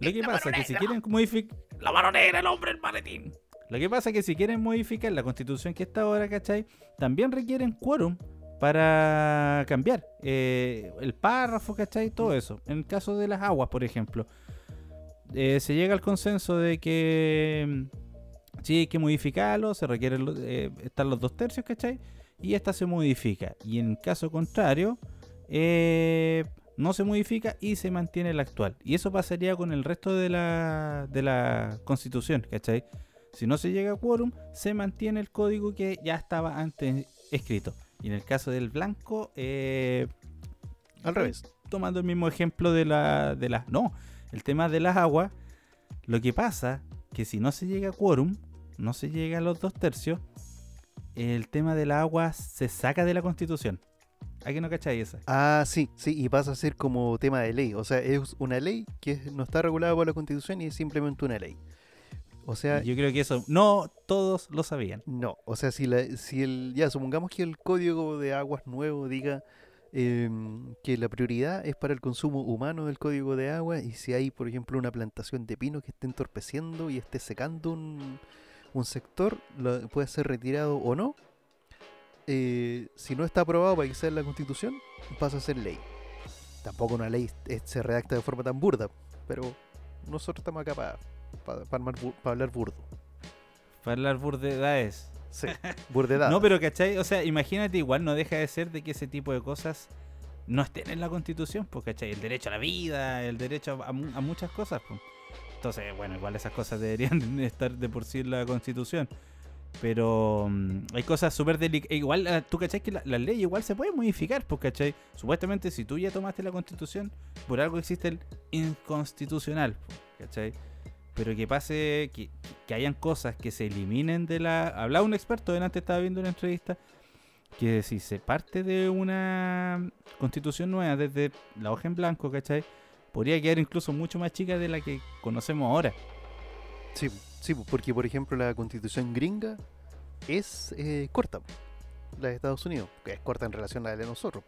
Lo que pasa es que si quieren modificar. La mano negra, el hombre, el maletín. Lo que pasa es que si quieren modificar la constitución que está ahora, ¿cachai? También requieren quórum para cambiar eh, el párrafo, ¿cachai? Todo eso. En el caso de las aguas, por ejemplo, eh, se llega al consenso de que mm, sí hay que modificarlo, se requieren eh, estar los dos tercios, ¿cachai? Y esta se modifica. Y en caso contrario, eh, no se modifica y se mantiene el actual. Y eso pasaría con el resto de la, de la constitución, ¿cachai? Si no se llega a quórum, se mantiene el código que ya estaba antes escrito. Y en el caso del blanco, eh, Al revés. tomando el mismo ejemplo de la de las no el tema de las aguas lo que pasa que si no se llega a quórum no se llega a los dos tercios el tema de las aguas se saca de la constitución ¿a que no cacháis esa? Ah, sí, sí, y pasa a ser como tema de ley. O sea, es una ley que no está regulada por la Constitución y es simplemente una ley. O sea, yo creo que eso no todos lo sabían no. O sea, si, la, si el. Ya, supongamos que el código de aguas nuevo diga em, que la prioridad es para el consumo humano del código de agua y si hay, por ejemplo, una plantación de pino que esté entorpeciendo y esté secando un, un sector, lo- puede ser retirado o no. Eh, si no está aprobado para que sea en la constitución, pasa a ser ley. Tampoco una ley se redacta de forma tan burda, pero nosotros estamos acá para hablar burdo. para hablar burdedades Sí, burdedad. no pero ¿cachai? o sea imagínate igual no deja de ser de que ese tipo de cosas no estén en la constitución pues ¿cachai? el derecho a la vida el derecho a, a muchas cosas pues. entonces bueno igual esas cosas deberían estar de por sí en la constitución pero mm, hay cosas súper delicadas. Igual, ah, tú cachai que la, ley igual se puede modificar, pues cachai. Supuestamente, si tú ya tomaste la constitución, por algo existe el inconstitucional, pues, cachai. Pero que pase, que, que hayan cosas que se eliminen de la. Hablaba un experto, delante estaba viendo una entrevista, que si se parte de una constitución nueva desde la hoja en blanco, cachai, podría quedar incluso mucho más chica de la que conocemos ahora. Sí, sí, porque por ejemplo la constitución gringa es eh, corta, la de Estados Unidos, que es corta en relación a la de nosotros.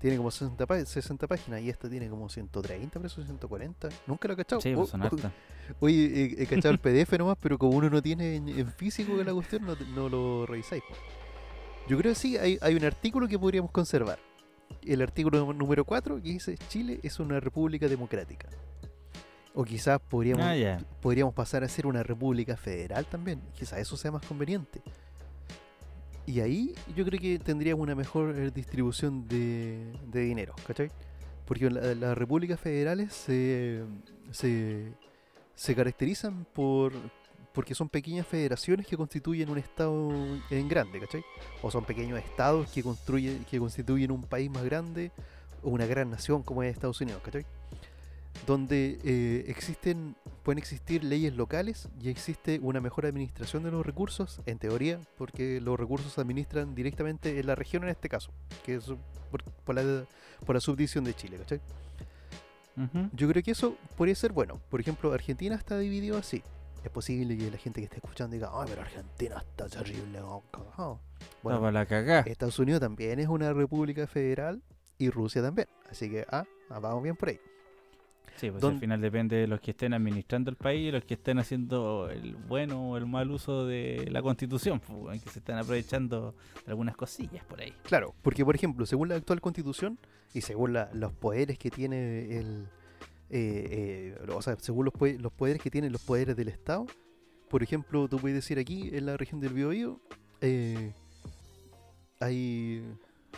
Tiene como 60, pá- 60 páginas y esta tiene como 130, pero 140. Nunca lo he cachado. Sí, O- pues son o- hartas. Oye, he, he cachado el PDF nomás, pero como uno no tiene en, en físico la cuestión, no, lo revisáis. Yo creo que sí, hay, hay un artículo que podríamos conservar. El artículo nú- número 4 que dice Chile es una república democrática. O quizás podríamos, Ah, podríamos pasar a ser una república federal también. Quizás eso sea más conveniente. Y ahí yo creo que tendríamos una mejor eh, distribución de, de dinero, ¿cachai? Porque la- las repúblicas federales se, se, se caracterizan por porque son pequeñas federaciones que constituyen un estado en grande, ¿cachai? O son pequeños estados que construyen, que constituyen un país más grande o una gran nación como es Estados Unidos, ¿cachai? Donde eh, existen, pueden existir leyes locales y existe una mejor administración de los recursos, en teoría, porque los recursos se administran directamente en la región en este caso, que es por, por la, por la subdivisión de Chile, ¿cachai? Ujú. Yo creo que eso podría ser bueno. Por ejemplo, Argentina está dividido así. Es posible que la gente que esté escuchando diga, ay, pero Argentina está terrible. oh, cagao". Está Bueno, para la cagá. Estados Unidos también es una república federal y Rusia también. Así que, ah, ah, vamos bien por ahí. Sí, pues al final depende de los que estén administrando el país y los que estén haciendo el bueno o el mal uso de la constitución, pues, weón, que se están aprovechando de algunas cosillas por ahí. Claro, porque por ejemplo, según la actual constitución y según la- los poderes que tiene el... eh, eh, o sea, según los, poderes que tienen los poderes del Estado, por ejemplo, tú puedes decir aquí en la región del Biobío, eh, hay...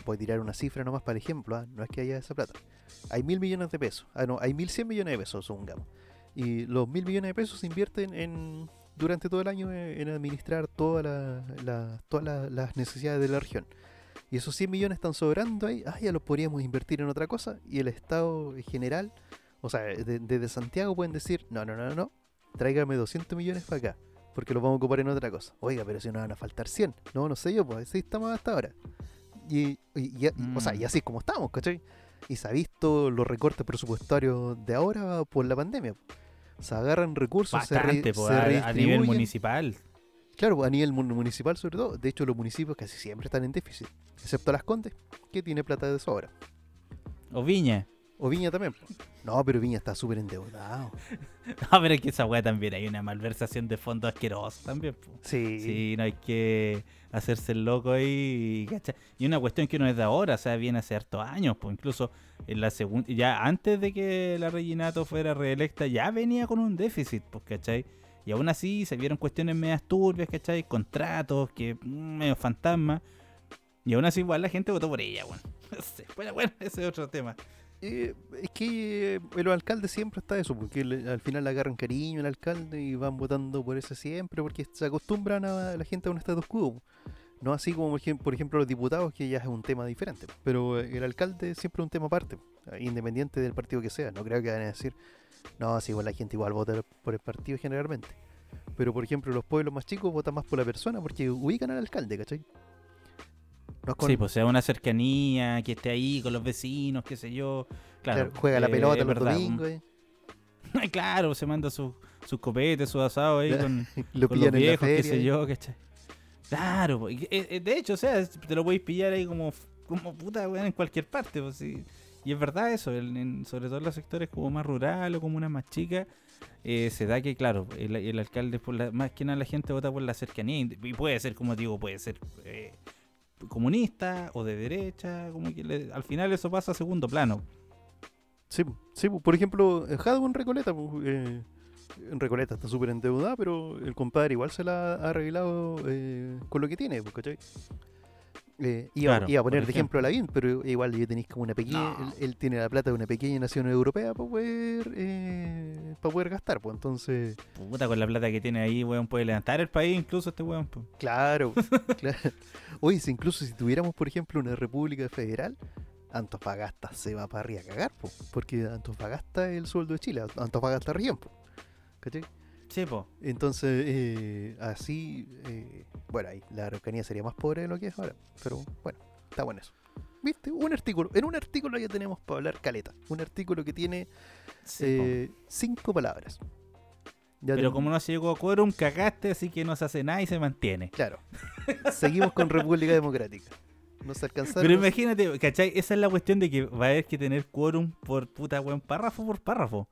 Voy a tirar una cifra nomás para el ejemplo, ah, no es que haya esa plata. Hay mil millones de pesos. Ah, no, hay mil cien millones de pesos, supongamos. Y los mil millones de pesos se invierten en durante todo el año en, en administrar todas la- las necesidades de la región. Y esos 100 millones están sobrando ahí, ah, ya los podríamos invertir en otra cosa. Y el Estado en general, o sea, de- desde Santiago pueden decir, no, no, no, no, tráigame 200 millones para acá, porque los vamos a ocupar en otra cosa. Oiga, pero si nos van a faltar 100. No, no sé yo, pues así estamos hasta ahora. Y, o sea, y así es como estamos, ¿cachai? Y se ha visto los recortes presupuestarios de ahora por la pandemia. Se agarran recursos, se, Bastante, pues, se a, a nivel municipal. Claro, a nivel mun- municipal sobre todo. De hecho, los municipios casi siempre están en déficit. Excepto Las Condes, que tiene plata de sobra. O Viña. O Viña también. po. No, pero Viña está súper endeudado. No, pero es que esa weá también hay una malversación de fondos asquerosa también. pues. Sí. Sí, no hay que hacerse el loco ahí, ¿cachai? Y una cuestión que no es de ahora, o sea, viene hace hartos años, pues incluso en la segunda, ya antes de que la Reginato fuera reelecta, ya venía con un déficit, pues, ¿cachai? Y aún así se vieron cuestiones medias turbias, ¿cachai? Contratos, que mm, medio fantasma. Y aún así igual la gente votó por ella, bueno. No sé, Bueno, bueno, ese es otro tema. Eh, es que eh, los alcaldes siempre está eso, porque al final le agarran cariño al alcalde y van votando por ese siempre, porque se acostumbran a la gente a un status quo. No así como, por ejem- por ejemplo, los diputados, que ya es un tema diferente. Pero eh, el alcalde siempre es un tema aparte, eh, independiente del partido que sea. No creo que van a decir, no, si igual la gente igual vota por el partido generalmente. Pero, por ejemplo, los pueblos más chicos votan más por la persona porque ubican al alcalde, ¿cachai? Con- Sí, pues sea una cercanía, que esté ahí con los vecinos, qué sé yo. Claro, juega la eh, pelota los domingos, eh, claro, se manda sus sus copetes, sus asados ahí con, lo con los viejos, qué sé yo, ¿cachai? Claro, y- eh, eh, de hecho, o sea, te lo podéis pillar ahí como, como puta, weón, en cualquier parte, pues sí. Y es verdad eso, en- en- sobre todo en los sectores como más rural o como una más chica, eh, se da que, claro, el, el alcalde, por la, más que nada la gente vota por la cercanía, y y puede ser, como digo, puede ser eh, comunista o de derecha, como que le- al final eso pasa a segundo plano. Sí, sí, por ejemplo, Jadwe en Recoleta, eh, Recoleta está súper endeudada, pero el compadre igual se la ha arreglado eh, con lo que tiene, ¿cachai? Eh, iba, Claro, iba a poner de ejemplo. ejemplo a Lavín, pero igual ya tenéis como una pequeña. No. Él, él tiene la plata de una pequeña nación europea para poder, eh, para poder gastar, pues entonces. Puta, con la plata que tiene ahí, weón, puede levantar el país, incluso este weón. po. Claro, claro. Oye, si incluso si tuviéramos, por ejemplo, una república federal, Antofagasta se va para arriba a cagar, po, porque Antofagasta es el sueldo de Chile, Antofagasta región, po, ¿cachai? Sí, po. Entonces, eh, así, eh, bueno, ahí la Araucanía sería más pobre de lo que es ahora, pero bueno, está bueno eso. ¿Viste? Un artículo, en un artículo ya tenemos para hablar caleta, un artículo que tiene Sí, eh, cinco palabras. Ya Pero como no se llegó a quórum, cagaste, así que no se hace nada y se mantiene. Claro, seguimos con República Democrática. Nos alcanzaron. Pero imagínate, ¿cachai? Esa es la cuestión de que va a haber que tener quórum por puta buen párrafo por párrafo.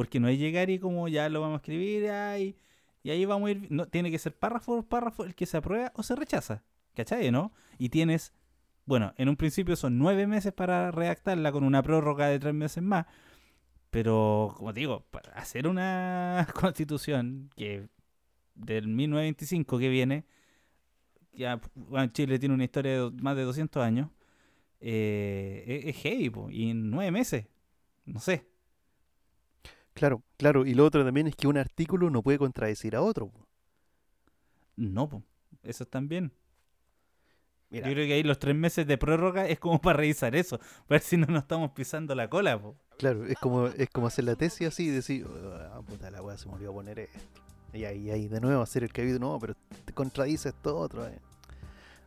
Porque no es llegar y como ya lo vamos a escribir ay, y ahí vamos a ir. No, tiene que ser párrafo por párrafo el que se aprueba o se rechaza. ¿Cachai? ¿No? Y tienes, bueno, en un principio son nueve meses para redactarla con una prórroga de tres meses más. Pero, como te digo, para hacer una constitución que del 1925 que viene, ah, bueno, Chile tiene una historia de más de 200 años, eh, es, es heavy, po, y en nueve meses, no sé. Claro, claro. Y lo otro también es que un artículo no puede contradecir a otro. po. No, po, eso también. Mira, Yo creo que ahí los tres meses de prórroga es como para revisar eso, para ver si no nos estamos pisando la cola. Po. claro, es como, es como hacer la tesis así y decir, ah, puta la weá se me olvidó poner esto. Y ahí, ahí de nuevo hacer el cabido, no, pero te contradice esto otro. eh.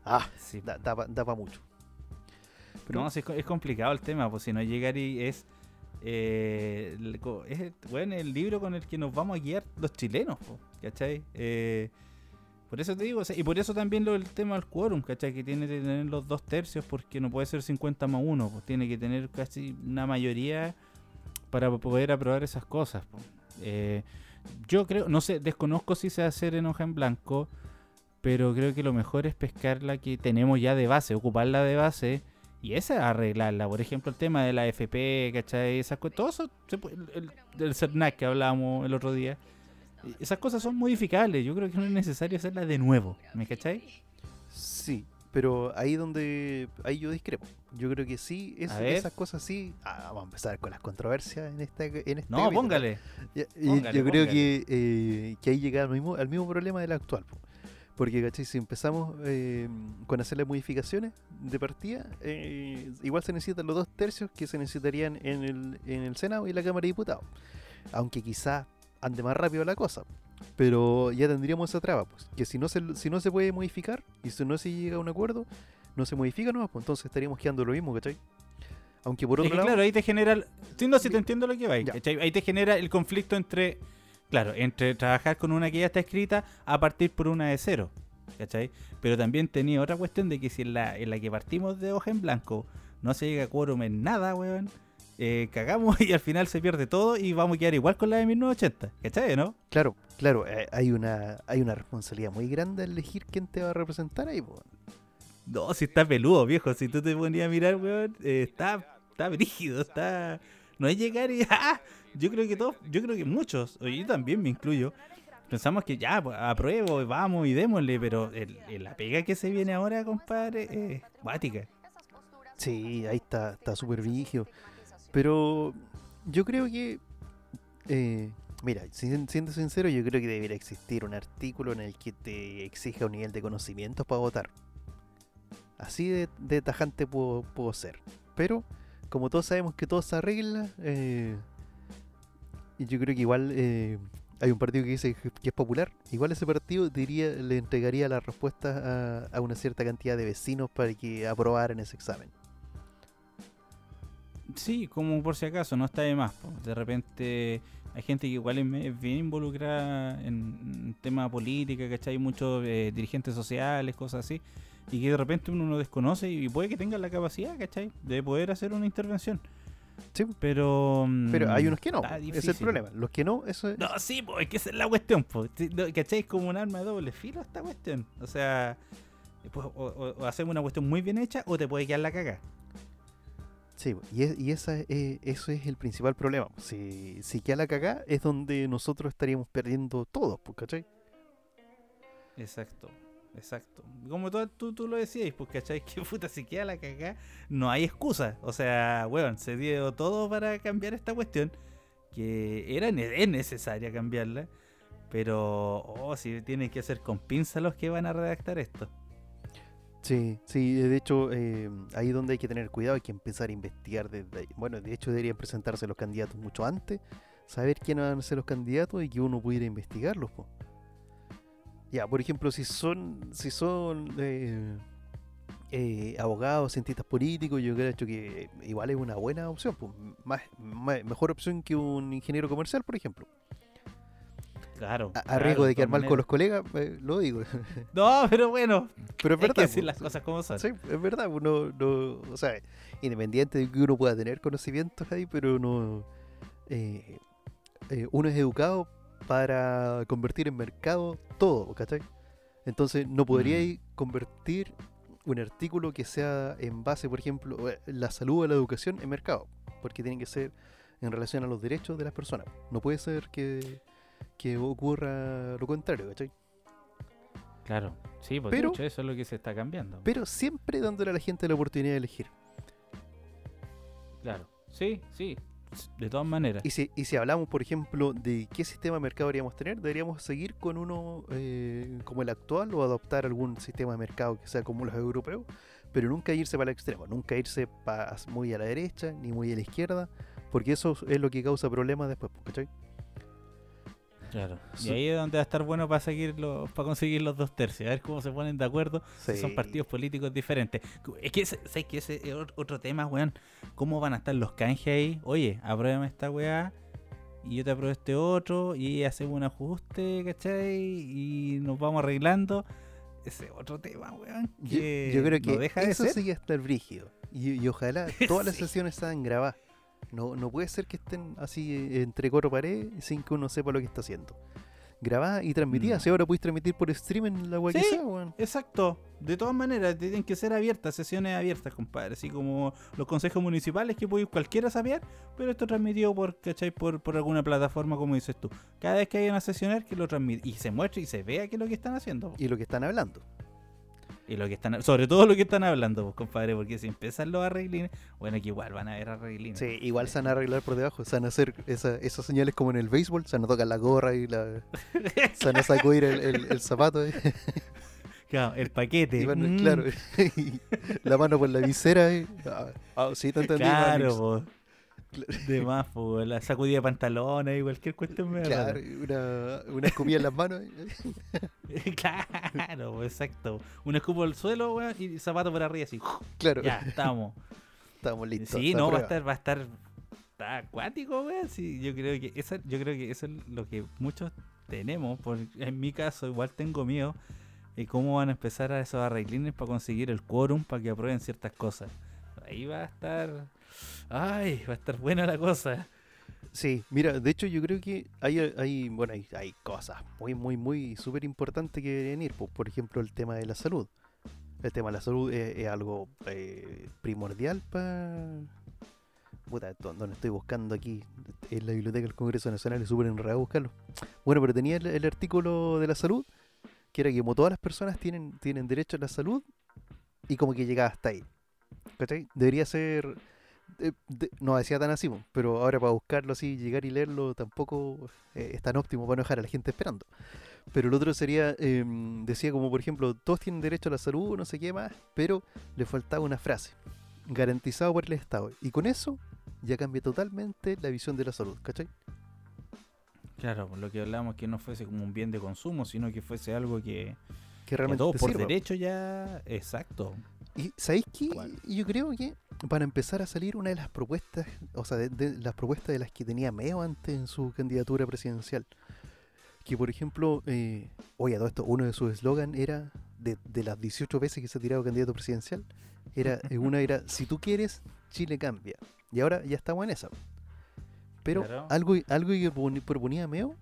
Ah, Sí, da, da, pa- da pa' mucho. Pero- no, es, es complicado el tema, pues si no llegar y es, eh, es bueno, el libro con el que nos vamos a guiar los chilenos, ¿cachai? Eh, por eso te digo, y por eso también lo, el tema del quórum, ¿cachai? Que tiene que tener los dos tercios porque no puede ser 50 más uno, pues tiene que tener casi una mayoría para poder aprobar esas cosas. Eh, yo creo, no sé, desconozco si se va a hacer en hoja en blanco, pero creo que lo mejor es pescar la que tenemos ya de base, ocuparla de base y esa arreglarla. Por ejemplo, el tema de la FP, ¿cachai? Esas cosas, todo eso, se puede- el, el- del CERNAC que hablábamos el otro día, esas cosas son modificables. Yo creo que no es necesario hacerlas de nuevo, ¿me cachai? Sí, pero ahí donde ahí yo discrepo. Yo creo que sí, es- esas cosas sí. Ah, vamos a empezar con las controversias en esta en este No, capítulo. póngale. Ya, y Póngale, yo creo que, eh, que ahí llega al mismo, al mismo problema del actual. po. Porque, ¿cachai? Si empezamos eh, con hacer las modificaciones de partida, eh, igual se necesitan los dos tercios que se necesitarían en el, en el Senado y la Cámara de Diputados. Aunque quizá ande más rápido la cosa. Pero ya tendríamos esa traba, pues, que si no se, si no se puede modificar y si no se llega a un acuerdo, no se modifica nomás, pues entonces estaríamos quedando lo mismo, ¿cachai? Aunque por Es otro que lado... claro, ahí te genera. Sí, no, si te entiendo lo que va. Ahí te genera el conflicto entre. Claro, entre trabajar con una que ya está escrita a partir por una de cero. ¿Cachai? Pero también tenía otra cuestión de que si en la, en la que partimos de hoja en blanco no se llega a quórum en nada, weón, eh, cagamos y al final se pierde todo y vamos a quedar igual con la de 1980. ¿Cachai, no? Claro, claro, eh, hay una hay una responsabilidad muy grande al elegir quién te va a representar ahí, po. No, si está peludo, viejo. Si tú te ponías a mirar, weón, eh, está, está brígido, está. No es llegar y. ¡ah! Yo creo que todos, yo creo que muchos, y yo también me incluyo, pensamos que ya, pues, apruebo, vamos y démosle, pero el, la pega que se viene ahora, compadre, es guática. Sí, ahí está, está súper vigio. Pero yo creo que, eh, mira, siendo sincero, yo creo que debería existir un artículo en el que te exija un nivel de conocimientos para votar. Así de, de tajante puedo, puedo ser. Pero, como todos sabemos que todo se arregla, eh, y yo creo que igual eh, hay un partido que dice que es popular. Igual ese partido diría, le entregaría las respuestas a, una cierta cantidad de vecinos para que aprobaran ese examen. Sí, como por si acaso, no está de más. De repente hay gente que igual es, bien involucrada en, tema política, ¿cachai? Muchos eh, dirigentes sociales, cosas así. Y que de repente uno no desconoce y puede que tenga la capacidad, ¿cachai? De poder hacer una intervención. Sí. Pero... Pero hay mm, unos que no, es el problema. Los que no, eso es... No, sí, pues es que esa es la cuestión, po. ¿cachai? Es como un arma de doble filo esta cuestión. O sea, pues, o, o- o hacemos una cuestión muy bien hecha o te puede quedar la caga. Sí, y, es- y esa es- eso es el principal problema. Si, si queda la cagá, es donde nosotros estaríamos perdiendo todo, pues, ¿cachai? Exacto, exacto. Como tú, tú, tú lo decías, pues, ¿cachai? Que puta, si queda la cagada, no hay excusa. O sea, weón, se dio todo para cambiar esta cuestión, que era es necesaria cambiarla, pero, oh, si tienen que hacer con pinza los que van a redactar esto. Sí, sí, de hecho, eh, ahí donde hay que tener cuidado, hay que empezar a investigar desde ahí. Bueno, de hecho deberían presentarse los candidatos mucho antes, saber quiénes van a ser los candidatos y que uno pudiera investigarlos. po. Ya, por ejemplo, si son, si son eh, eh, abogados, cientistas políticos, yo creo que igual es una buena opción, po. Más, más- mejor opción que un ingeniero comercial, por ejemplo. Claro. A, a claro, riesgo de quedar mal con los colegas, eh, lo digo. No, pero bueno, Pero es hay verdad. que decir po. las cosas como son. Sí, es verdad, uno no, o sea, independiente de que uno pueda tener conocimientos ahí, pero no, uno es educado para convertir en mercado todo, ¿cachai? Entonces no podría Mm. convertir un artículo que sea en base, por ejemplo, eh, la salud o la educación en mercado, porque tiene que ser en relación a los derechos de las personas. No puede ser que, que ocurra lo contrario, ¿cachai? Claro, sí, porque Pero- eso es lo que se está cambiando. pero siempre dándole a la gente la oportunidad de elegir. Claro, sí, sí, de todas maneras. Y si, y si hablamos, por ejemplo, de qué sistema de mercado deberíamos tener, deberíamos seguir con uno eh, como el actual o adoptar algún sistema de mercado que sea como los europeos, pero nunca irse para el extremo, nunca irse pa- muy a la derecha ni muy a la izquierda, porque eso es lo que causa problemas después, ¿cachai? Claro. Y ahí es donde va a estar bueno para seguir los, para conseguir los dos tercios, a ver cómo se ponen de acuerdo si son partidos políticos diferentes. Es que ese, ¿sabes que ese es ot- otro tema, weón. ¿Cómo van a estar los canjes ahí? Oye, apruébame esta weá y yo te apruebo este otro y hacemos un ajuste, ¿cachai? Y nos vamos arreglando. Ese otro tema, weón. Yo, Que yo creo no que de eso ser. sí que estar brígido. Y, y ojalá todas las sesiones sean grabadas. No, no puede ser que estén así entre cuatro paredes sin que uno sepa lo que está haciendo. Grabadas y transmitidas. Mm. Si ahora puedes transmitir por streaming la weá que Sí. sea. Exacto. De todas maneras, tienen que ser abiertas, sesiones abiertas, compadre. Así como los consejos municipales que puede ir cualquiera saber, pero esto transmitido por, ¿cachai? Por, por alguna plataforma, como dices tú. Cada vez que haya una sesionar, que lo transmite. Y se muestre y se vea qué es lo que están haciendo. Y lo que están hablando. Y lo que están, sobre todo lo que están hablando, pues, compadre, porque si empiezan los arreglines, bueno, que igual van a haber arreglines. Sí, igual se van a arreglar por debajo. Se van a hacer esa- esas señales como en el béisbol. Se van a tocar la gorra y la, se van a sacudir el, el- el zapato. eh. Claro, el paquete. Y mm, Claro. la mano por la visera. eh. Ah, ah, sí, te entendí. Claro. De más, po, la sacudida de pantalones y cualquier cuestión me Claro, una, una escupida en las manos. eh. claro, exacto. Un escupo al suelo, weón, y zapato por arriba así. Claro, Ya, estamos. estamos listos. Sí, no, va a prueba. estar, va a estar está acuático, weón. Sí, yo creo que eso, yo creo que eso es lo que muchos tenemos. Por, en mi caso, igual tengo miedo. Y cómo van a empezar a esos arreglines para conseguir el quórum para que aprueben ciertas cosas. Ahí va a estar. Ay, va a estar buena la cosa. Sí, mira, de hecho yo creo que hay, hay bueno, hay, cosas muy, muy, muy súper importantes que deberían ir. Por, por ejemplo, el tema de la salud. El tema de la salud es, algo eh, primordial para... Puta, donde estoy buscando aquí en la biblioteca del Congreso Nacional es súper enredado buscarlo. Bueno, pero tenía el, el artículo de la salud, que era que como todas las personas tienen, tienen derecho a la salud, y como que llegaba hasta ahí. ¿Cachai? Debería ser eh, de- no decía tan así, pero ahora para buscarlo así, llegar y leerlo tampoco eh, es tan óptimo para no dejar a la gente esperando. Pero el otro sería, em, decía como por ejemplo, todos tienen derecho a la salud, no sé qué más, pero le faltaba una frase, garantizado por el Estado. Y con eso ya cambia totalmente la visión de la salud, ¿cachai? Claro, por lo que hablamos que no fuese como un bien de consumo, sino que fuese algo que, Que que realmente todos te por sirva. derecho ya. Exacto. Y ¿sabéis? ¿Cuál? Yo creo que para empezar a salir una de las propuestas, o sea, de, de las propuestas de las que tenía Meo antes en su candidatura presidencial, que por ejemplo, eh, oye, todo esto, uno de sus eslogan era, de, de las 18 veces que se ha tirado candidato presidencial, era, eh, una era, si tú quieres, Chile cambia. Y ahora ya estamos en esa. Pero Claro. algo, algo que proponía Meo,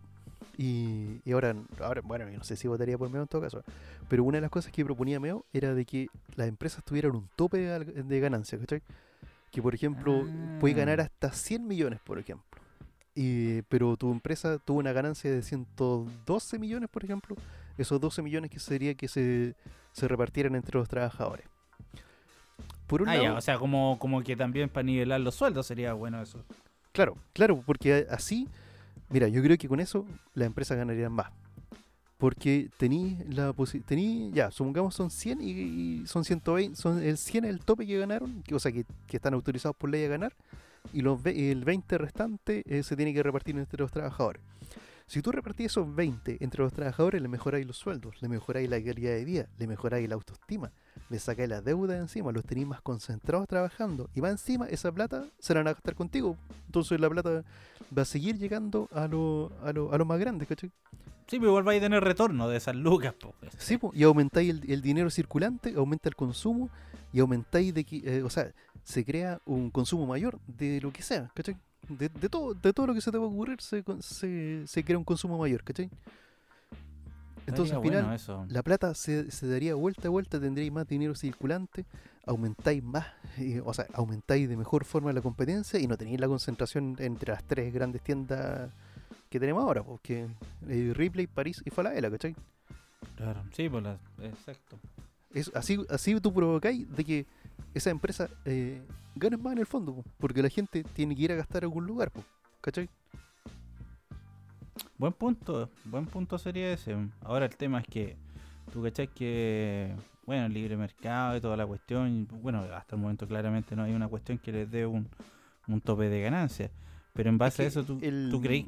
y, y ahora, ahora, bueno, no sé si votaría por Meo en todo caso, pero una de las cosas que proponía Meo era de que las empresas tuvieran un tope de, de ganancia, ¿cachai? Que por ejemplo, puede ganar Ah. hasta 100 millones, por ejemplo. Y, pero tu empresa tuvo una ganancia de 112 millones, por ejemplo. Esos 12 millones que sería que se, se repartieran entre los trabajadores. Por un Ah, lado, ya, o sea, como, como que también para nivelar los sueldos sería bueno eso. Claro, claro, porque así, mira, yo creo que con eso las empresas ganarían más. Porque tení la tení, ya, supongamos son 100 y, y son 120, son el 100 es el tope que ganaron, que- o sea, que, que están autorizados por ley a ganar, y los el 20 restante eh, se tiene que repartir entre los trabajadores. Si tú repartís esos 20 entre los trabajadores, le mejoráis los sueldos, le mejoráis la calidad de vida, le mejoráis la autoestima, le sacáis la deuda de encima, los tenéis más concentrados trabajando, y va encima, esa plata se la van a gastar contigo. Entonces la plata va a seguir llegando a los a lo, a lo más grandes, ¿cachai? Sí, pero igual vais a tener retorno de esas lucas, po. Sí, po, y aumentáis el, el dinero circulante, aumenta el consumo, y aumentáis de que, eh, o sea, se crea un consumo mayor de lo que sea, ¿cachai? De, de todo, de todo lo que se te va a ocurrir se, se, se crea un consumo mayor, ¿cachai? Entonces al final bueno la plata se, se daría vuelta a vuelta, tendríais más dinero circulante, aumentáis más, eh, o sea, aumentáis de mejor forma la competencia y no tenéis la concentración entre las tres grandes tiendas que tenemos ahora, porque eh, Ripley, París y Falabella, ¿cachai? Claro, sí, pues la- exacto. Es, así, así tú provocáis de que esa empresa eh, más en el fondo, po, porque la gente tiene que ir a gastar a algún lugar, po, ¿cachai? Buen punto, buen punto sería ese. Ahora el tema es que tú cachai que, bueno, el libre mercado y toda la cuestión, bueno, hasta el momento claramente no hay una cuestión que les dé un, un tope de ganancias. Pero en base a Es que eso, tú, el- tú creí,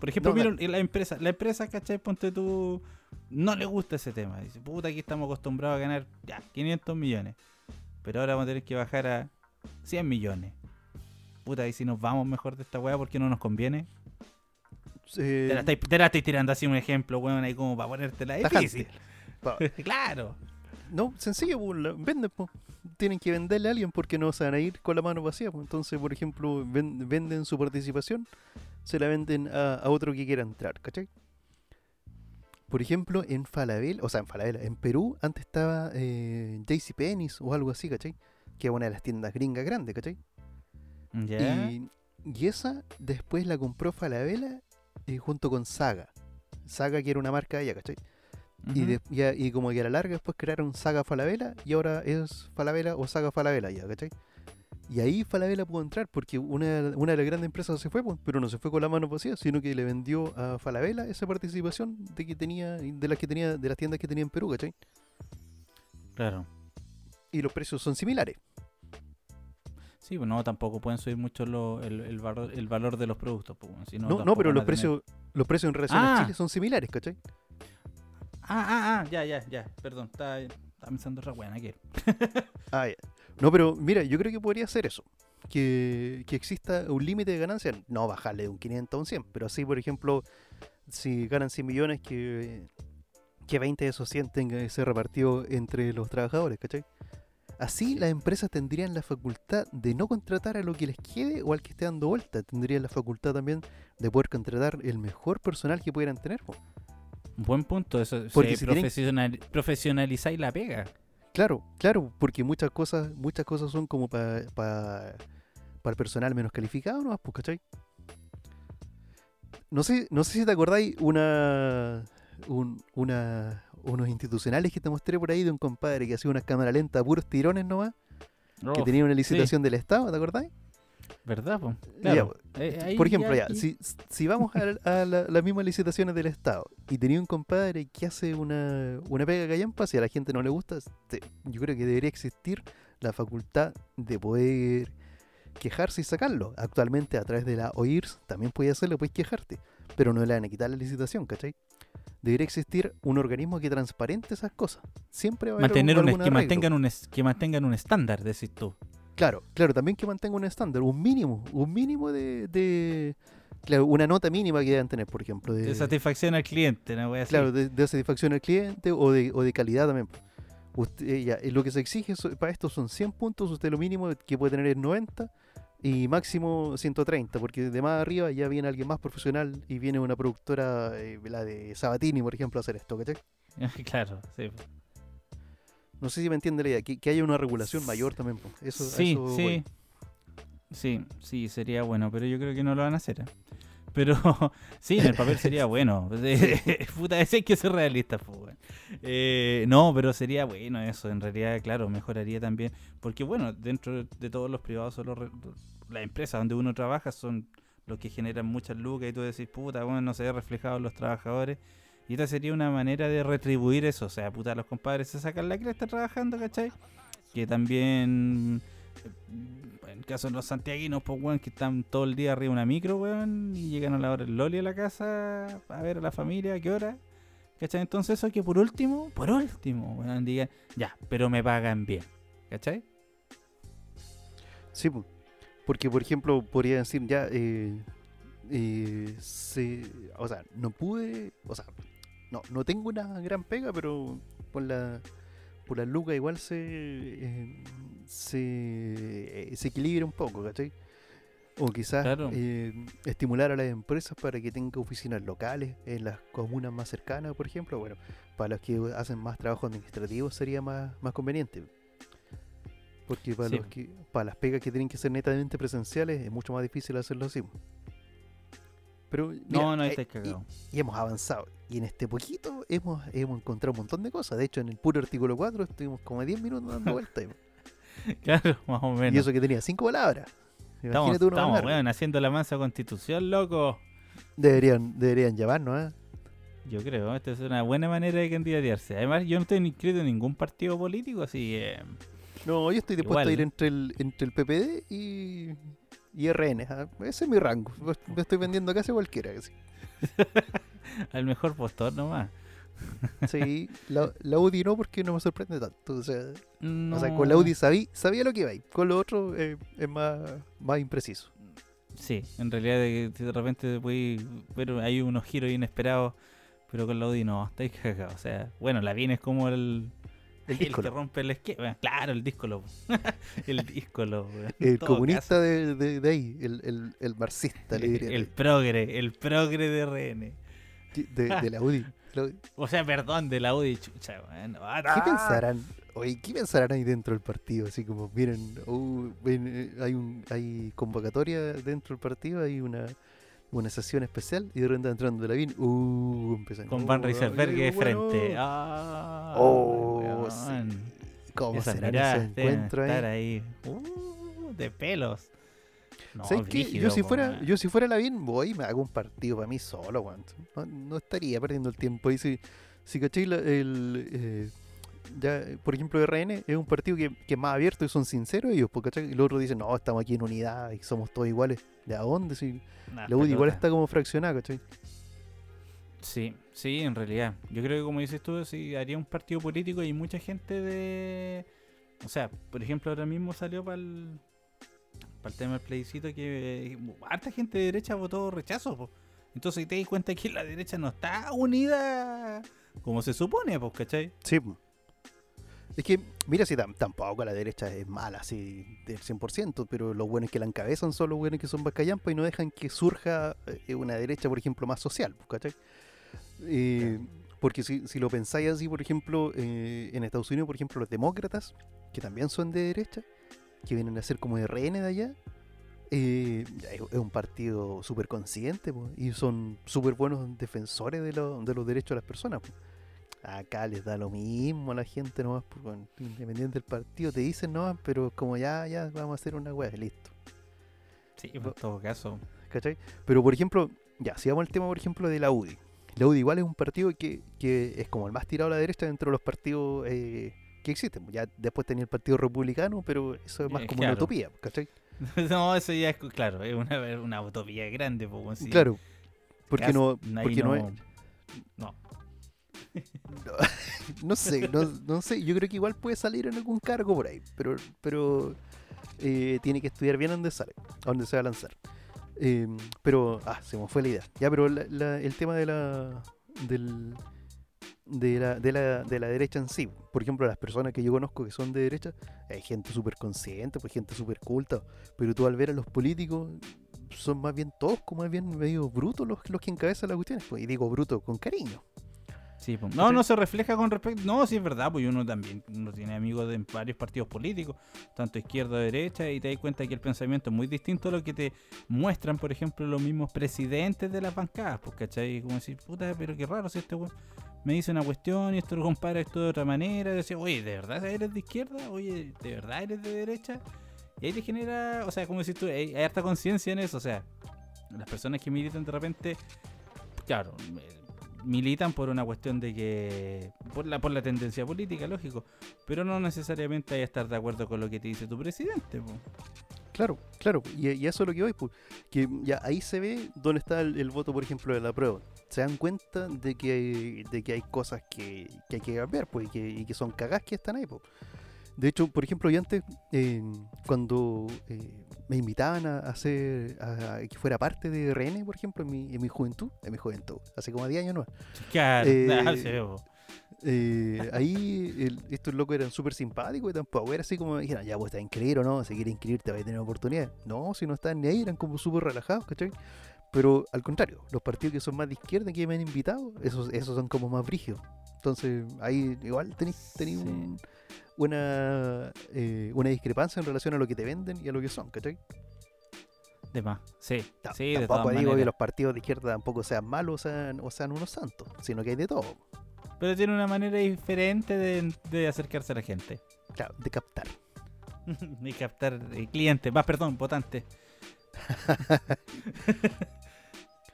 por ejemplo, No, mira, la empresa, la empresa, ¿cachai? Ponte tú, no le gusta ese tema. Dice, puta, aquí estamos acostumbrados a ganar ya 500 millones. Pero ahora vamos a tener que bajar a 100 millones. Puta, y si nos vamos mejor de esta weá porque no nos conviene. Eh, Te la, estáis, te la estáis tirando así un ejemplo, weón, ahí como para ponértela difícil. Claro. No, sencillo, la- venden, po. tienen que venderle a alguien porque no se van a ir con la mano vacía. Entonces, por ejemplo, ven- venden su participación, se la venden a, a otro que quiera entrar, ¿cachai? Por ejemplo, en Falabella, o sea, en Falabella, en Perú, antes estaba eh, JCPenney's o algo así, ¿cachai? Que es una de las tiendas gringas grandes, ¿cachai? Ya. Y, y esa después la compró Falabella eh, junto con Saga. Saga que era una marca de allá, ¿cachai? Y, de- y a- y como que a la larga después crearon Saga Falabella y ahora es Falabella o Saga Falabella ya, ¿cachai? Y ahí Falabella pudo entrar porque una, una de las grandes empresas se fue, pues, pero no se fue con la mano vacía, sino que le vendió a Falabella esa participación de que tenía, de las que tenía, de las tiendas que tenía en Perú, ¿cachai? Claro. Y los precios son similares. Sí, pues no, tampoco pueden subir mucho lo- el, el valor, el valor de los productos. Pues, bueno, si no, No, pero los tener- precios, los precios en relación Ah. a Chile son similares, ¿cachai? Ah, ah, ah, ya, ya, ya. Perdón, estaba, estaba pensando otra buena que Ah, ya. No, pero mira, yo creo que podría ser eso. Que, que exista un límite de ganancia, no bajarle de un 500 a un 100, pero así, por ejemplo, si ganan 100 millones, que, que 20 de esos 100 tengan que ser repartido entre los trabajadores, ¿cachai? Así las empresas tendrían la facultad de no contratar a lo que les quede o al que esté dando vuelta. Tendrían la facultad también de poder contratar el mejor personal que pudieran tener. po. Buen punto, eso. Porque si tienen- profesionalizáis la pega. Claro, claro, porque muchas cosas, muchas cosas son como para para el personal menos calificado, ¿no? Pues, ¿cachai? No sé, no sé si te acordáis una, un- una unos institucionales que te mostré por ahí de un compadre que hacía unas cámaras lentas, puros tirones nomás, que Uf, tenía una licitación del Estado, ¿te acordáis? ¿Verdad? po? Ya, Claro. Eh, ahí Por ejemplo, ya, si, si vamos a, a la- las mismas licitaciones del Estado y tenía un compadre que hace una, una pega callampa, si a la gente no le gusta, te- yo creo que debería existir la facultad de poder quejarse y sacarlo. Actualmente a través de la OIRS también puedes hacerlo, puedes quejarte, pero no le van a quitar la licitación, ¿cachai? Debería existir un organismo que transparente esas cosas. Siempre va a haber mantener un, algún que, mantengan un, que mantengan un estándar, decís tú. Claro, claro, también que mantenga un estándar, un mínimo, un mínimo de, de- claro, una nota mínima que deban tener, por ejemplo, de, De satisfacción al cliente, ¿no? Voy a claro, de, de satisfacción al cliente o de, o de calidad también. Usted, ya, eh, lo que se exige para esto son 100 puntos, usted lo mínimo que puede tener es 90 y máximo 130, porque de más arriba ya viene alguien más profesional y viene una productora, eh, la de Sabatini, por ejemplo, a hacer esto, ¿cachai? claro, sí. No sé si me entiende la idea, que, que haya una regulación mayor también. Eso, sí, eso sí. Sí, sí, sería bueno, pero yo creo que no lo van a hacer. ¿eh? Pero sí, en el papel sería bueno. Puta, ese hay que ser realista. pues. Eh, no, pero sería bueno eso. En realidad, claro, mejoraría también. Porque, bueno, dentro de todos los privados, solo re- las empresas donde uno trabaja son los que generan muchas lucas y tú decís, puta, bueno, no se ve reflejado en los trabajadores. Y esta sería una manera de retribuir eso. O sea, puta, los compadres se sacan la cresta trabajando, ¿cachai? Que también, en el caso de los santiaguinos, pues, weón, que están todo el día arriba de una micro, weón, y llegan a la hora del loli a la casa a ver a la familia, ¿a qué hora? ¿Cachai? Entonces eso que por último, por último, weón, digan, ya, pero me pagan bien. ¿Cachai? Sí, po. porque por ejemplo podría decir ya, eh, eh, o sea, no pude, o sea, no, no tengo una gran pega, pero por la, por la lucas igual se, eh, se, eh, se equilibra un poco, ¿cachai? O quizás Claro. eh, estimular a las empresas para que tengan oficinas locales en las comunas más cercanas, por ejemplo. Bueno, para los que hacen más trabajo administrativo sería más, más conveniente. Porque para, Sí. los que, para las pegas que tienen que ser netamente presenciales es mucho más difícil hacerlo así. Pero mira, No, no, eh, estáis cagado. y, y hemos avanzado. Y en este poquito hemos, hemos encontrado un montón de cosas. De hecho, en el puro artículo 4 estuvimos como 10 minutos dando vueltas. Claro, más o menos. y eso que tenía 5 palabras. estamos, uno estamos weón, haciendo la mansa constitución, loco. Deberían, deberían llamarnos, ¿eh? Yo creo, esta es una buena manera de candidatearse. Además, yo no estoy inscrito en ningún partido político, así que... No, yo estoy dispuesto Igual. a ir entre el, entre el PPD y, y RN. ¿ah? Ese es mi rango. Me estoy vendiendo casi cualquiera. casi. al mejor postor nomás. Sí, la, la UDI no, porque no me sorprende tanto. O sea, No. o sea con la UDI sabí, sabía lo que iba. a ir. Con lo otro eh, es más, más impreciso. Sí, en realidad de, de repente puede, pero hay unos giros inesperados, pero con la Audi no, estáis cagados. O sea, bueno, la viene es como el, El el que rompe el esquema. Claro, el díscolo. el. En El comunista de, de, de ahí, el, el, el marxista, le diría. el progre, el progre de RN. de, de la UDI. UDI. O sea, perdón, de la Audi, chucha, weón. Ah, ¿Qué pensarán? Oye, ¿qué pensarán ahí dentro del partido? Así como, miren, uh, ven, eh, hay un hay convocatoria dentro del partido, hay una, una sesión especial y de repente entrando de la BIN, uh, empiezan. Con Van Rieselberg de oye, bueno, frente. Ah, Oh, sí. ¿Cómo Esas será ese encuentro estar ahí? Uh, de pelos. No, ¿Sabes qué? Yo si fuera, yo si fuera la BIN, voy y me hago un partido para mí solo, weón. No, no estaría perdiendo el tiempo. Y si, si cachai, la- el, eh, ya, por ejemplo, RN es un partido que, que es más abierto y son sinceros ellos, porque ¿cachai? Y los otros dicen, no, estamos aquí en unidad y somos todos iguales. ¿De a dónde? Si Nah, la UDI igual está como fraccionada, ¿cachai? Sí, sí, en realidad. Yo creo que como dices tú, sí, haría un partido político y mucha gente de... O sea, por ejemplo, ahora mismo salió para el, para el tema del plebiscito que eh, harta gente de derecha votó rechazo. po. Entonces te das cuenta que la derecha no está unida como se supone, pues, ¿cachai? Sí. po. Es que, mira, si tam- tampoco la derecha es mala así del 100%, pero los buenos que la encabezan son los buenos que son bacallampa y no dejan que surja eh, una derecha, por ejemplo, más social, pues, ¿cachai? Eh, porque si, si lo pensáis así, por ejemplo, eh, en Estados Unidos, por ejemplo, los demócratas, que también son de derecha, que vienen a ser como RN de allá, eh, es, es un partido súper consciente po, y son súper buenos defensores de, lo- de los derechos de las personas. po. Acá les da lo mismo a la gente nomás, pues, bueno, independiente del partido, te dicen nomás, pero como ya, ya vamos a hacer una wea, listo. Sí, pues, en todo caso. ¿cachai? Pero por ejemplo, ya, si vamos al tema, por ejemplo, de la UDI. La UDI igual es un partido que, que es como el más tirado a la derecha dentro de los partidos eh, que existen. Ya después tenía el Partido Republicano, pero eso es más Eh, como una utopía, ¿cachai? no, eso ya es, claro, es una, una utopía grande, pues, sí. Claro. Porque no, porque no, es- no. no sé, no, no sé, yo creo que igual puede salir en algún cargo por ahí, pero, pero eh, tiene que estudiar bien dónde sale, a dónde se va a lanzar. Eh, pero, ah, se me fue la idea. Ya, pero la- la- el tema de la, del, de, la, de, la, de la derecha en sí, por ejemplo, las personas que yo conozco que son de derecha, hay gente súper consciente, pues gente súper culta, pero tú al ver a los políticos son más bien todos como más bien medio brutos los, los que encabezan las cuestiones, pues, y digo bruto con cariño. Sí, no, no se refleja con respecto. No, sí es verdad, pues uno también uno tiene amigos de varios partidos políticos, tanto izquierda o derecha, y te das cuenta que el pensamiento es muy distinto a lo que te muestran, por ejemplo, los mismos presidentes de las bancadas, pues, ¿cachai? Como decir, puta, pero qué raro si este weón me dice una cuestión y esto lo compara esto de otra manera. Y decía, oye, ¿de verdad eres de izquierda? Oye, ¿de verdad eres de derecha? Y ahí te genera, o sea, como decís tú, hay, hay harta conciencia en eso, o sea, las personas que militan de repente, claro, militan por una cuestión de que, por la, por la tendencia política, lógico, pero no necesariamente hay que estar de acuerdo con lo que te dice tu presidente. po. Claro, claro, y, eso es lo que voy, pues, que ya ahí se ve dónde está el, voto, por ejemplo, de la prueba. Se dan cuenta de que hay, de que hay cosas que, que hay que cambiar, pues, y que, y que son cagadas que están ahí. De hecho, por ejemplo, yo antes, eh, cuando eh, me invitaban a hacer, a, a que fuera parte de RN, por ejemplo, en mi, en mi juventud, en mi juventud, hace como 10 años no, Claro, Eh, eh, ahí el- estos locos eran súper simpáticos y tampoco era así como me dijeran, ya pues te inscribir o no, si quieres inscribirte vas a tener oportunidad. No, si no estaban ni ahí, eran como súper relajados, ¿cachai? Pero al contrario, los partidos que son más de izquierda que me han invitado, esos, esos son como más brígidos. Entonces ahí igual tenéis tenéis Sí. un- una, eh, una discrepancia en relación a lo que te venden y a lo que son, ¿cachai? De más, sí. Ta- sí, de tampoco todas digo que los partidos de izquierda tampoco sean malos o sean, o sean unos santos, sino que hay de todo. Pero tiene una manera diferente de, de acercarse a la gente. Claro, de captar. y captar eh, clientes. Más, perdón, votantes.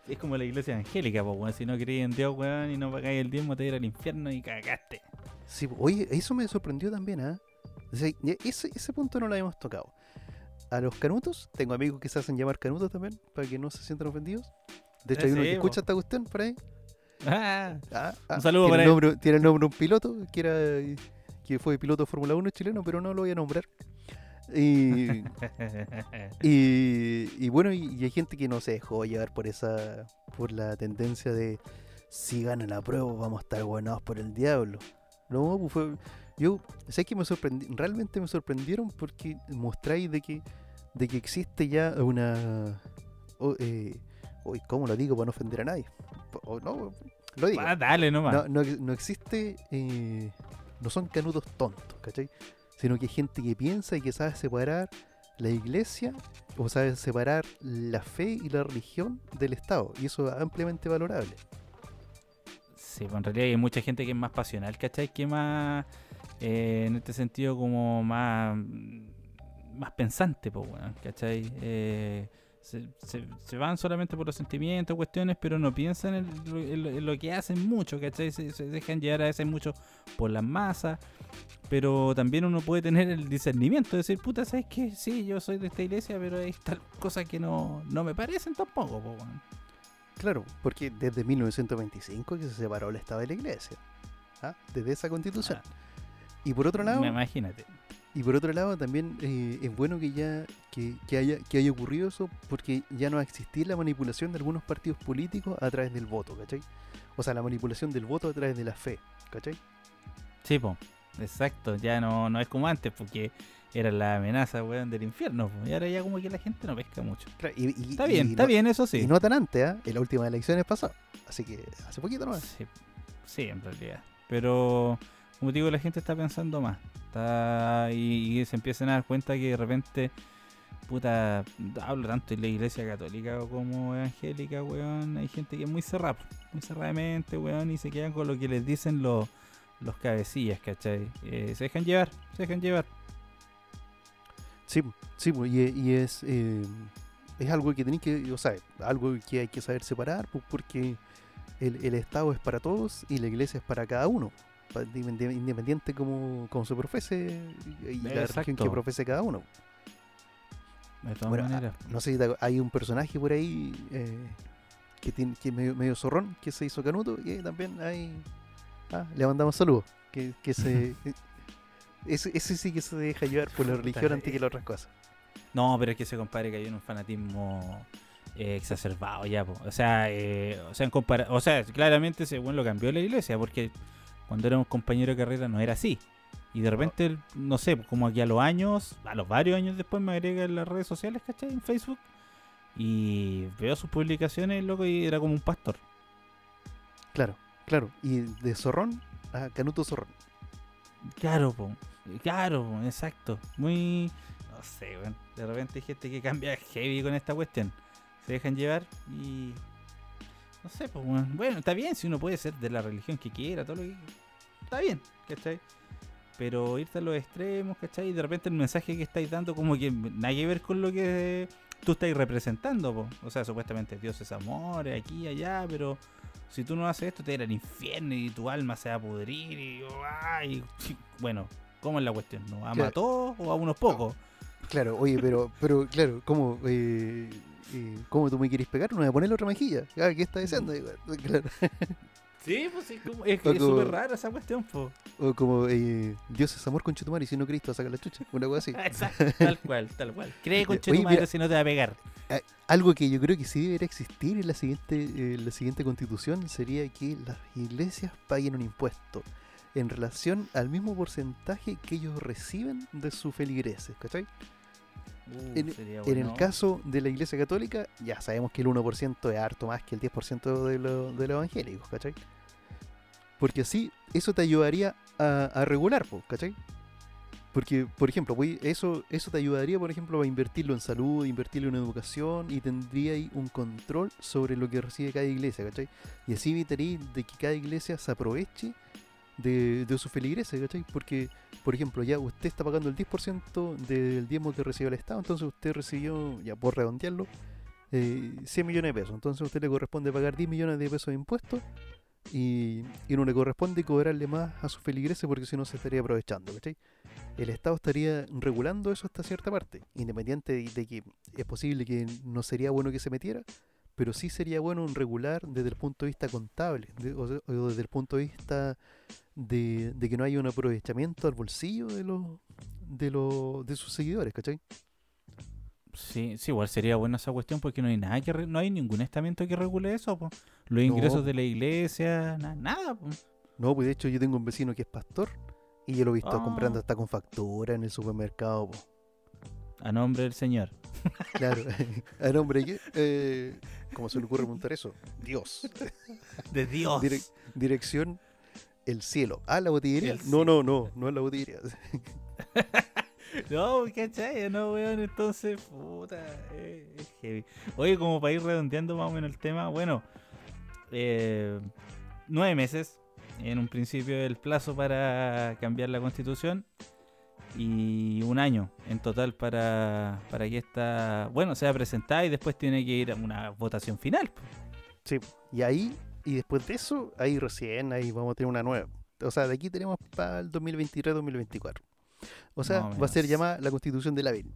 es como la iglesia evangélica, pues, weón. Si no creí en Dios, weón, y no pagáis el diezmo, te ir al infierno y cagaste. Sí, oye, eso me sorprendió también, ¿ah? O sea, ya ese, ese punto no lo habíamos tocado. A los canutos, tengo amigos que se hacen llamar canutos también, para que no se sientan ofendidos. De hecho, Eh, hay uno sí, que po. escucha esta cuestión por ahí. Ah, Ah, ah, Un saludo para el él. nombre, Tiene el nombre de un piloto que era que fue piloto de Fórmula 1 chileno, pero no lo voy a nombrar. Y, y, y bueno, y, y hay gente que no se dejó llevar por esa por la tendencia de si gana la prueba vamos a estar gobernados por el diablo. No, pues fue, yo sé que me sorprendí, realmente me sorprendieron porque mostráis de que de que existe ya una o- eh, ¿cómo lo digo para no ofender a nadie? No, lo digo. Ah, dale nomás. No, no, no existe, eh, no son canutos tontos, ¿cachai? Sino que gente que piensa y que sabe separar la iglesia o sabe separar la fe y la religión del Estado. Y eso es ampliamente valorable. Sí, pues en realidad hay mucha gente que es más pasional, ¿cachai? Que más, eh, en este sentido, como más, más pensante, pues, weón, ¿cachai? Eh, se, se- van solamente por los sentimientos, cuestiones, pero no piensan en lo que hacen mucho, ¿cachai? Se, se dejan llevar a veces mucho por las masas, pero también uno puede tener el discernimiento, de decir, puta, ¿sabes qué? Sí, yo soy de esta iglesia, pero hay tal cosas que no, no me parecen tampoco, weón. Claro, porque desde 1925 que se separó el Estado de la iglesia. ¿ah? Desde esa constitución. Y por otro lado, Me- Imagínate. Y por otro lado, también eh, es bueno que ya que, que haya, que haya ocurrido eso porque ya no va a existir la manipulación de algunos partidos políticos a través del voto, ¿cachai? O sea, la manipulación del voto a través de la fe, ¿cachai? Sí, po. Exacto, ya no, no es como antes, porque era la amenaza, weón, del infierno. Y ahora ya como que la gente no pesca mucho. Claro, y, y- Está y bien, está no- bien, eso sí. Y no tan antes, ¿ah? En las últimas elecciones pasadas. Así que hace poquito nomás. sí, sí, en realidad. Pero, como digo, la gente está pensando más. Está y, y se empiezan a dar cuenta que de repente, puta, hablo tanto en la iglesia católica como evangélica, weón. Hay gente que es muy cerrada, muy cerrada de mente, weón, y se quedan con lo que les dicen los, los cabecillas, ¿cachai? Eh, se dejan llevar, se dejan llevar. Sí, sí, y, y es, eh, es algo que tenéis que, o sea, algo que hay que saber separar, porque el, el Estado es para todos y la iglesia es para cada uno, independiente como, como se profese y la religión Exacto. que profese cada uno. De todas Bueno, ah, maneras. No sé si te- hay un personaje por ahí eh, que tiene que es medio, medio zorrón, que se hizo canuto, y también hay. Ah, le mandamos saludos. Que, que se. ese, ese sí que se deja llevar por la religión antes que las otras cosas. No, pero es que ese compadre cayó en un fanatismo eh, exacerbado ya, po. o sea, eh, o sea, en compara- o sea, claramente ese bueno lo cambió la iglesia porque cuando éramos compañeros de carrera no era así. Y de repente, no sé, como aquí a los años, a los varios años después me agrega en las redes sociales, ¿cachai? En Facebook. Y veo sus publicaciones, loco, y era como un pastor. Claro, claro. Y de zorrón a canuto zorrón. Claro, po. Claro, po, exacto. Muy. No sé, weón. De repente hay gente que cambia heavy con esta cuestión. Se dejan llevar y. No sé, pues, weón. Bueno, está bien si uno puede ser de la religión que quiera, todo lo que. Está bien, ¿cachai? Pero irte a los extremos, ¿cachai? Y de repente el mensaje que estáis dando, como que nada que ver con lo que tú estáis representando, po. O sea, supuestamente Dios es amor, aquí allá, pero si tú no haces esto, te irá al infierno y tu alma se va a pudrir y, ay, bueno, ¿cómo es la cuestión? ¿No Claro. a todos o a unos pocos? Claro, oye, pero, pero claro, ¿cómo, eh, eh, ¿cómo tú me quieres pegar? No me voy a poner la otra mejilla. Ah, ¿Qué estás diciendo? Digo, Claro. Sí, pues sí, como- es, como- súper rara esa cuestión, po. O como eh, Dios es amor con Chetumar y si no Cristo saca la chucha. Una cosa así. Exacto, tal cual, tal cual. Cree con mira- si no te va a pegar. Algo que yo creo que sí debería existir en la siguiente, eh, la siguiente constitución sería que las iglesias paguen un impuesto en relación al mismo porcentaje que ellos reciben de sus feligreses, ¿cachai? Uh, en- el caso de la iglesia católica, ya sabemos que el 1% es harto más que el 10% de, lo- de los evangélicos, ¿cachai? Porque así, eso te ayudaría a, a regular, ¿cachai? Porque, por ejemplo, voy- eso, eso te ayudaría, por ejemplo, a invertirlo en salud, invertirlo en educación y tendría ahí un control sobre lo que recibe cada iglesia, ¿cachai? Y así evitaría de que cada iglesia se aproveche de, de sus feligreses, ¿cachai? Porque, por ejemplo, ya usted está pagando el 10% del diezmo que recibe el Estado, entonces usted recibió, ya por redondearlo, eh, 100 millones de pesos. Entonces a usted le corresponde pagar 10 millones de pesos de impuestos y, y no le corresponde cobrarle más a sus feligreses porque si no se estaría aprovechando, ¿cachai? El Estado estaría regulando eso hasta cierta parte, independiente de, de que es posible que no sería bueno que se metiera, pero sí sería bueno regular desde el punto de vista contable, de- o, desde el punto de vista de, de que no haya un aprovechamiento al bolsillo de los de los de sus seguidores, ¿cachai? Sí, sí, igual sería buena esa cuestión porque no hay nada que re- no hay ningún estamento que regule eso, po. Los ingresos No. de la iglesia, na- nada, po. No, pues de hecho yo tengo un vecino que es pastor y yo lo he visto Ah. comprando hasta con factura en el supermercado. po. a nombre del Señor. Claro, a nombre de qué? Eh, ¿Cómo se le ocurre preguntar eso? Dios. De Dios. Direc- dirección el cielo. Ah, la botillería. El no, no, no, no es la botillería. No, ¿cachai? No, weón, entonces, puta, eh, es heavy. Oye, como para ir redondeando más o menos el tema, bueno, eh, nueve meses, en un principio el plazo para cambiar la constitución, y un año en total para, para que esta, bueno, sea presentada y después tiene que ir a una votación final. Sí, y ahí, y después de eso, ahí recién, ahí vamos a tener una nueva. O sea, de aquí tenemos para el 2023-2024. O sea, va a ser llamada la constitución de la BIN.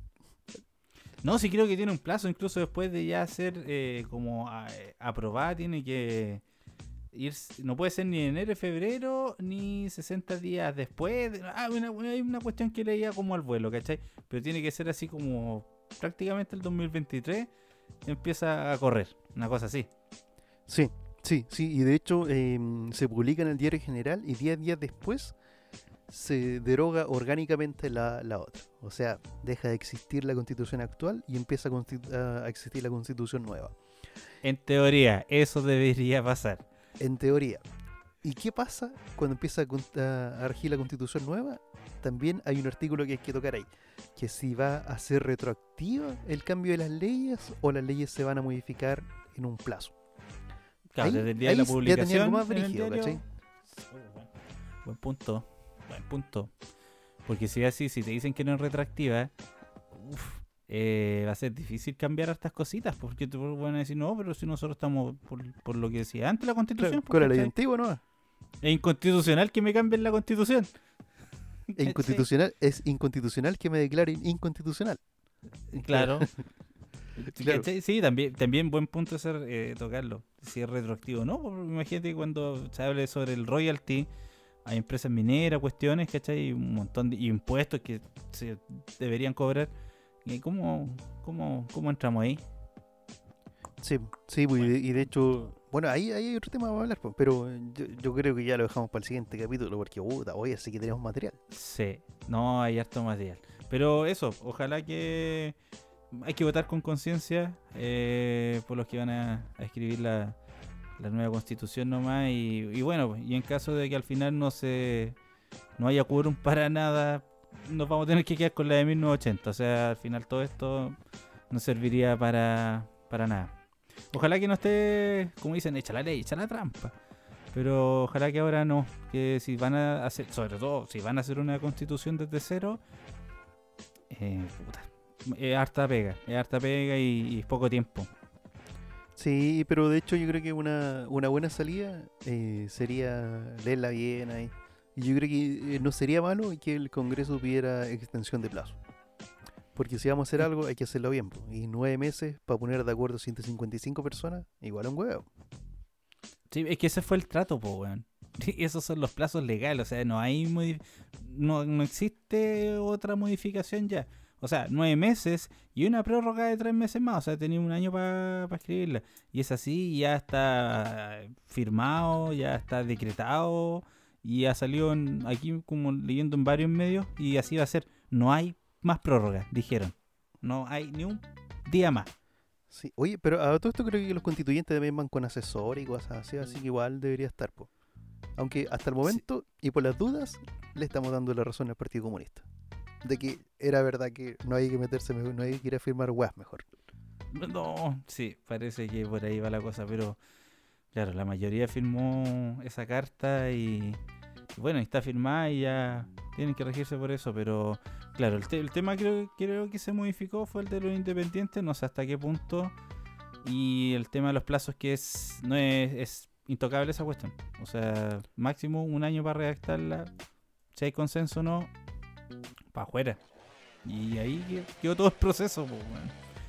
No, sí creo que tiene un plazo, incluso después de ya ser eh, como a- eh, aprobada, tiene que ir, no puede ser ni enero, febrero, ni 60 días después. de- ah, una- hay una cuestión que leía como al vuelo, ¿cachai? Pero tiene que ser así como prácticamente el 2023 empieza a correr, una cosa así. Sí, sí, sí. Y de hecho em, se publica en el diario general y 10 días después se deroga orgánicamente la, la otra. O sea, deja de existir la constitución actual y empieza a existir la constitución nueva. En teoría, eso debería pasar. En teoría. ¿Y qué pasa cuando empieza a, regir la constitución nueva? También hay un artículo que hay que tocar ahí. Que si va a ser retroactiva el cambio de las leyes o las leyes se van a modificar en un plazo. Claro, Ahí- desde el día de la ya tenía publicación. algo más brígido, ¿cachai? Buen- punto. Buen punto. Porque si es así, si te dicen que no es retractiva, uf, eh, va a ser difícil cambiar estas cositas. Porque te van a decir, no, pero si nosotros estamos por, por lo que decía antes la constitución. Claro, pues, con la ley antigua, ¿no? Es inconstitucional que me cambien la constitución. Inconstitucional, es inconstitucional que me declaren inconstitucional. Claro. Claro. Sí, también, también buen punto ser eh, tocarlo. Si es retroactivo o no. porque imagínate cuando se hable sobre el royalty, hay empresas mineras, cuestiones, ¿cachai? Y un montón de impuestos que se deberían cobrar. ¿Y cómo, cómo, cómo entramos ahí? Sí, sí, pues, y, de, hecho, bueno, ahí, ahí hay otro tema para hablar, pues, pero yo, yo creo que ya lo dejamos para el siguiente capítulo porque, puta, hoy así que tenemos material. Sí, no hay harto material. Pero eso, ojalá que hay que votar con conciencia eh, por los que van a, a escribir la, la nueva constitución nomás. Y, y bueno, y en caso de que al final no se no haya quórum para nada, nos vamos a tener que quedar con la de 1980. O sea, al final todo esto no serviría para, para nada. Ojalá que no esté, como dicen, echa la ley, echa la trampa. Pero ojalá que ahora no, que si van a hacer, sobre todo si van a hacer una constitución desde cero, eh, puta, es harta pega, es harta pega y, poco tiempo. Sí, pero de hecho yo creo que una, una buena salida eh, sería leerla bien ahí. Yo creo que eh, no sería malo que el Congreso pidiera extensión de plazo. Porque si vamos a hacer algo, hay que hacerlo bien. Y nueve meses para poner de acuerdo 155 personas, igual un huevo. Sí, es que ese fue el trato, po, weón. Esos son los plazos legales, o sea, no hay no, no existe otra modificación ya. O sea, nueve meses y una prórroga de tres meses más. O sea, tenía un año para escribirla. Y es así, ya está firmado, ya está decretado. Y ha salido en- aquí como leyendo en varios medios. Y así va a ser. No hay más prórroga, dijeron. No hay ni un día más. Sí. Oye, pero a todo esto creo que los constituyentes también van con asesor y cosas así, así que igual debería estar. po. Aunque hasta el momento, y por las dudas, le estamos dando la razón al Partido Comunista. de que era verdad que no hay que meterse, mejor, no hay que ir a firmar weas mejor. No, sí, parece que por ahí va la cosa, pero claro, la mayoría firmó esa carta y bueno, está firmada y ya tienen que regirse por eso, pero claro, el, te- el tema creo, creo que se modificó fue el de los independientes, no sé hasta qué punto, y el tema de los plazos que es no es, es intocable esa cuestión, o sea, máximo un año para redactarla, si hay consenso o no, para afuera. Y ahí que- quedó todo el proceso.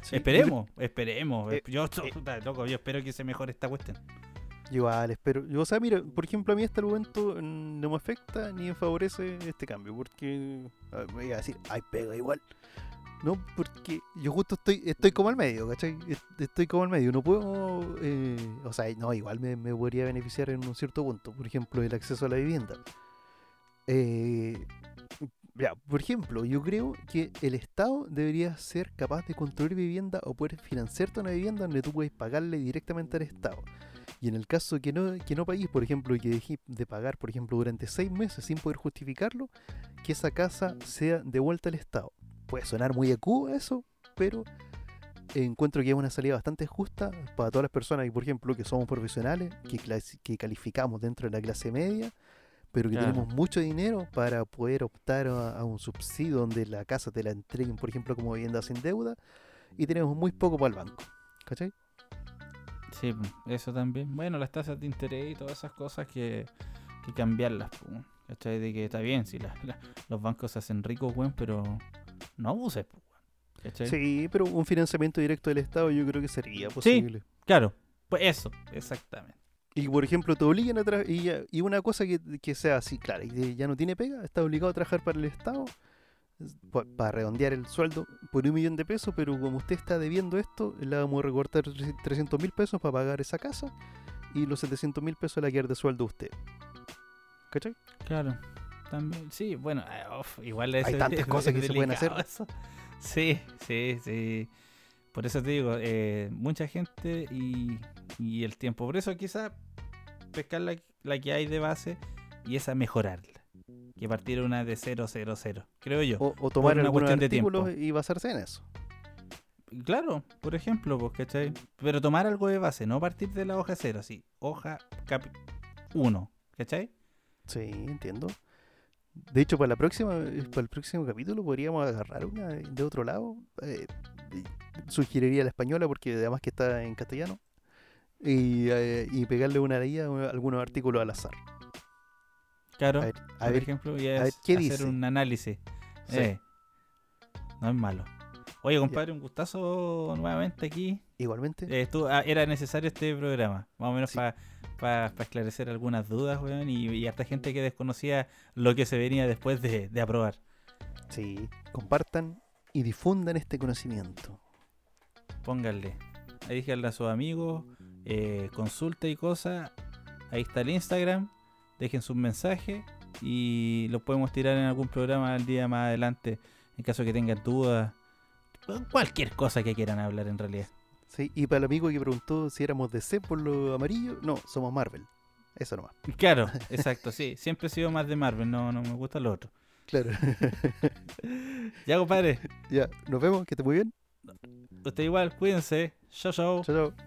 Sí, esperemos, esperemos. eh, yo, eh. puta, loco, yo espero que se mejore esta cuestión. Igual espero. O sea, mira, por ejemplo, a mí hasta el momento mm, no me afecta ni me favorece este cambio, porque ver, voy a decir, ay, pega igual. No, porque yo justo estoy estoy como al medio, ¿cachai? Est- Estoy como al medio, no puedo, eh, o sea, no, igual me, me podría beneficiar en un cierto punto, por ejemplo, el acceso a la vivienda. Eh, ya, por ejemplo, yo creo que el Estado debería ser capaz de construir vivienda o poder financiarte una vivienda donde tú puedes pagarle directamente al Estado. Y en el caso que no, que no pagues, por ejemplo, y que dejes de pagar, por ejemplo, durante seis meses sin poder justificarlo, que esa casa sea devuelta al Estado. Puede sonar muy acudo eso, pero encuentro que es una salida bastante justa para todas las personas que, por ejemplo, que somos profesionales, que, que calificamos dentro de la clase media, pero que Claro. tenemos mucho dinero para poder optar a, a un subsidio donde la casa te la entreguen, por ejemplo, como vivienda sin deuda, y tenemos muy poco para el banco. ¿Cachai? Sí, eso también. Bueno, las tasas de interés y todas esas cosas que, que cambiarlas. po, ¿Cachai? De que está bien, si la- la- los bancos se hacen ricos, weón, pero no abuses. ¿Cachai? Sí, pero un financiamiento directo del Estado yo creo que sería posible. Claro, pues eso, exactamente. Y por ejemplo, te obliguen a trabajar. Y, y una cosa que, que sea así, claro, y ya no tiene pega, está obligado a trabajar para el Estado, para redondear el sueldo por un millón de pesos, pero como usted está debiendo esto, le vamos a recortar 300 mil pesos para pagar esa casa y los 700 mil pesos le va a quedar de sueldo a usted. ¿Cachai? Claro, también, sí, bueno, eh, uf, igual es- tantas es cosas que se pueden hacer. eso. Sí, sí, sí. Por eso te digo, eh, mucha gente y, y el tiempo. Por eso quizá pescar la, la que hay de base y esa mejorarla. Que partir una de 0, 0, 0. Creo yo. O, o tomar una cuestión de tiempo. y basarse en eso. Claro, por ejemplo, pues, ¿cachai? Pero tomar algo de base, no partir de la hoja cero, sí. Hoja 1, ¿cachai? Sí, entiendo. De hecho, para la próxima, eh, para el próximo capítulo podríamos agarrar una de otro lado. Eh, sugeriría la española porque además que está en castellano. Y, eh, y pegarle una de ellas a algunos artículos al azar. Claro. A ver, a por ver, ejemplo, y a ver es qué hacer dice. un análisis. Sí. Eh, no es malo. Oye, compadre, un gustazo nuevamente aquí. igualmente. Eh, ah, era necesario este programa, más o menos Sí. para esclarecer algunas dudas, weón, y, y harta gente que desconocía lo que se venía después de, de aprobar. Sí, compartan y difundan este conocimiento. Pónganle. Ahí díganle a sus amigos, eh, consulta y cosas. Ahí está el Instagram. Dejen sus mensajes y los podemos tirar en algún programa el día más adelante en caso que tengan dudas. Cualquier cosa que quieran hablar en realidad. Sí, y para el amigo que preguntó si éramos DC por lo amarillo, no, somos Marvel. Eso nomás. Claro, exacto, sí. Siempre he sido más de Marvel, no, no me gusta lo otro. Claro. Ya, compadre. ya, nos vemos, que esté muy bien. Usted igual, cuídense. Chao, chao. Chao, chao.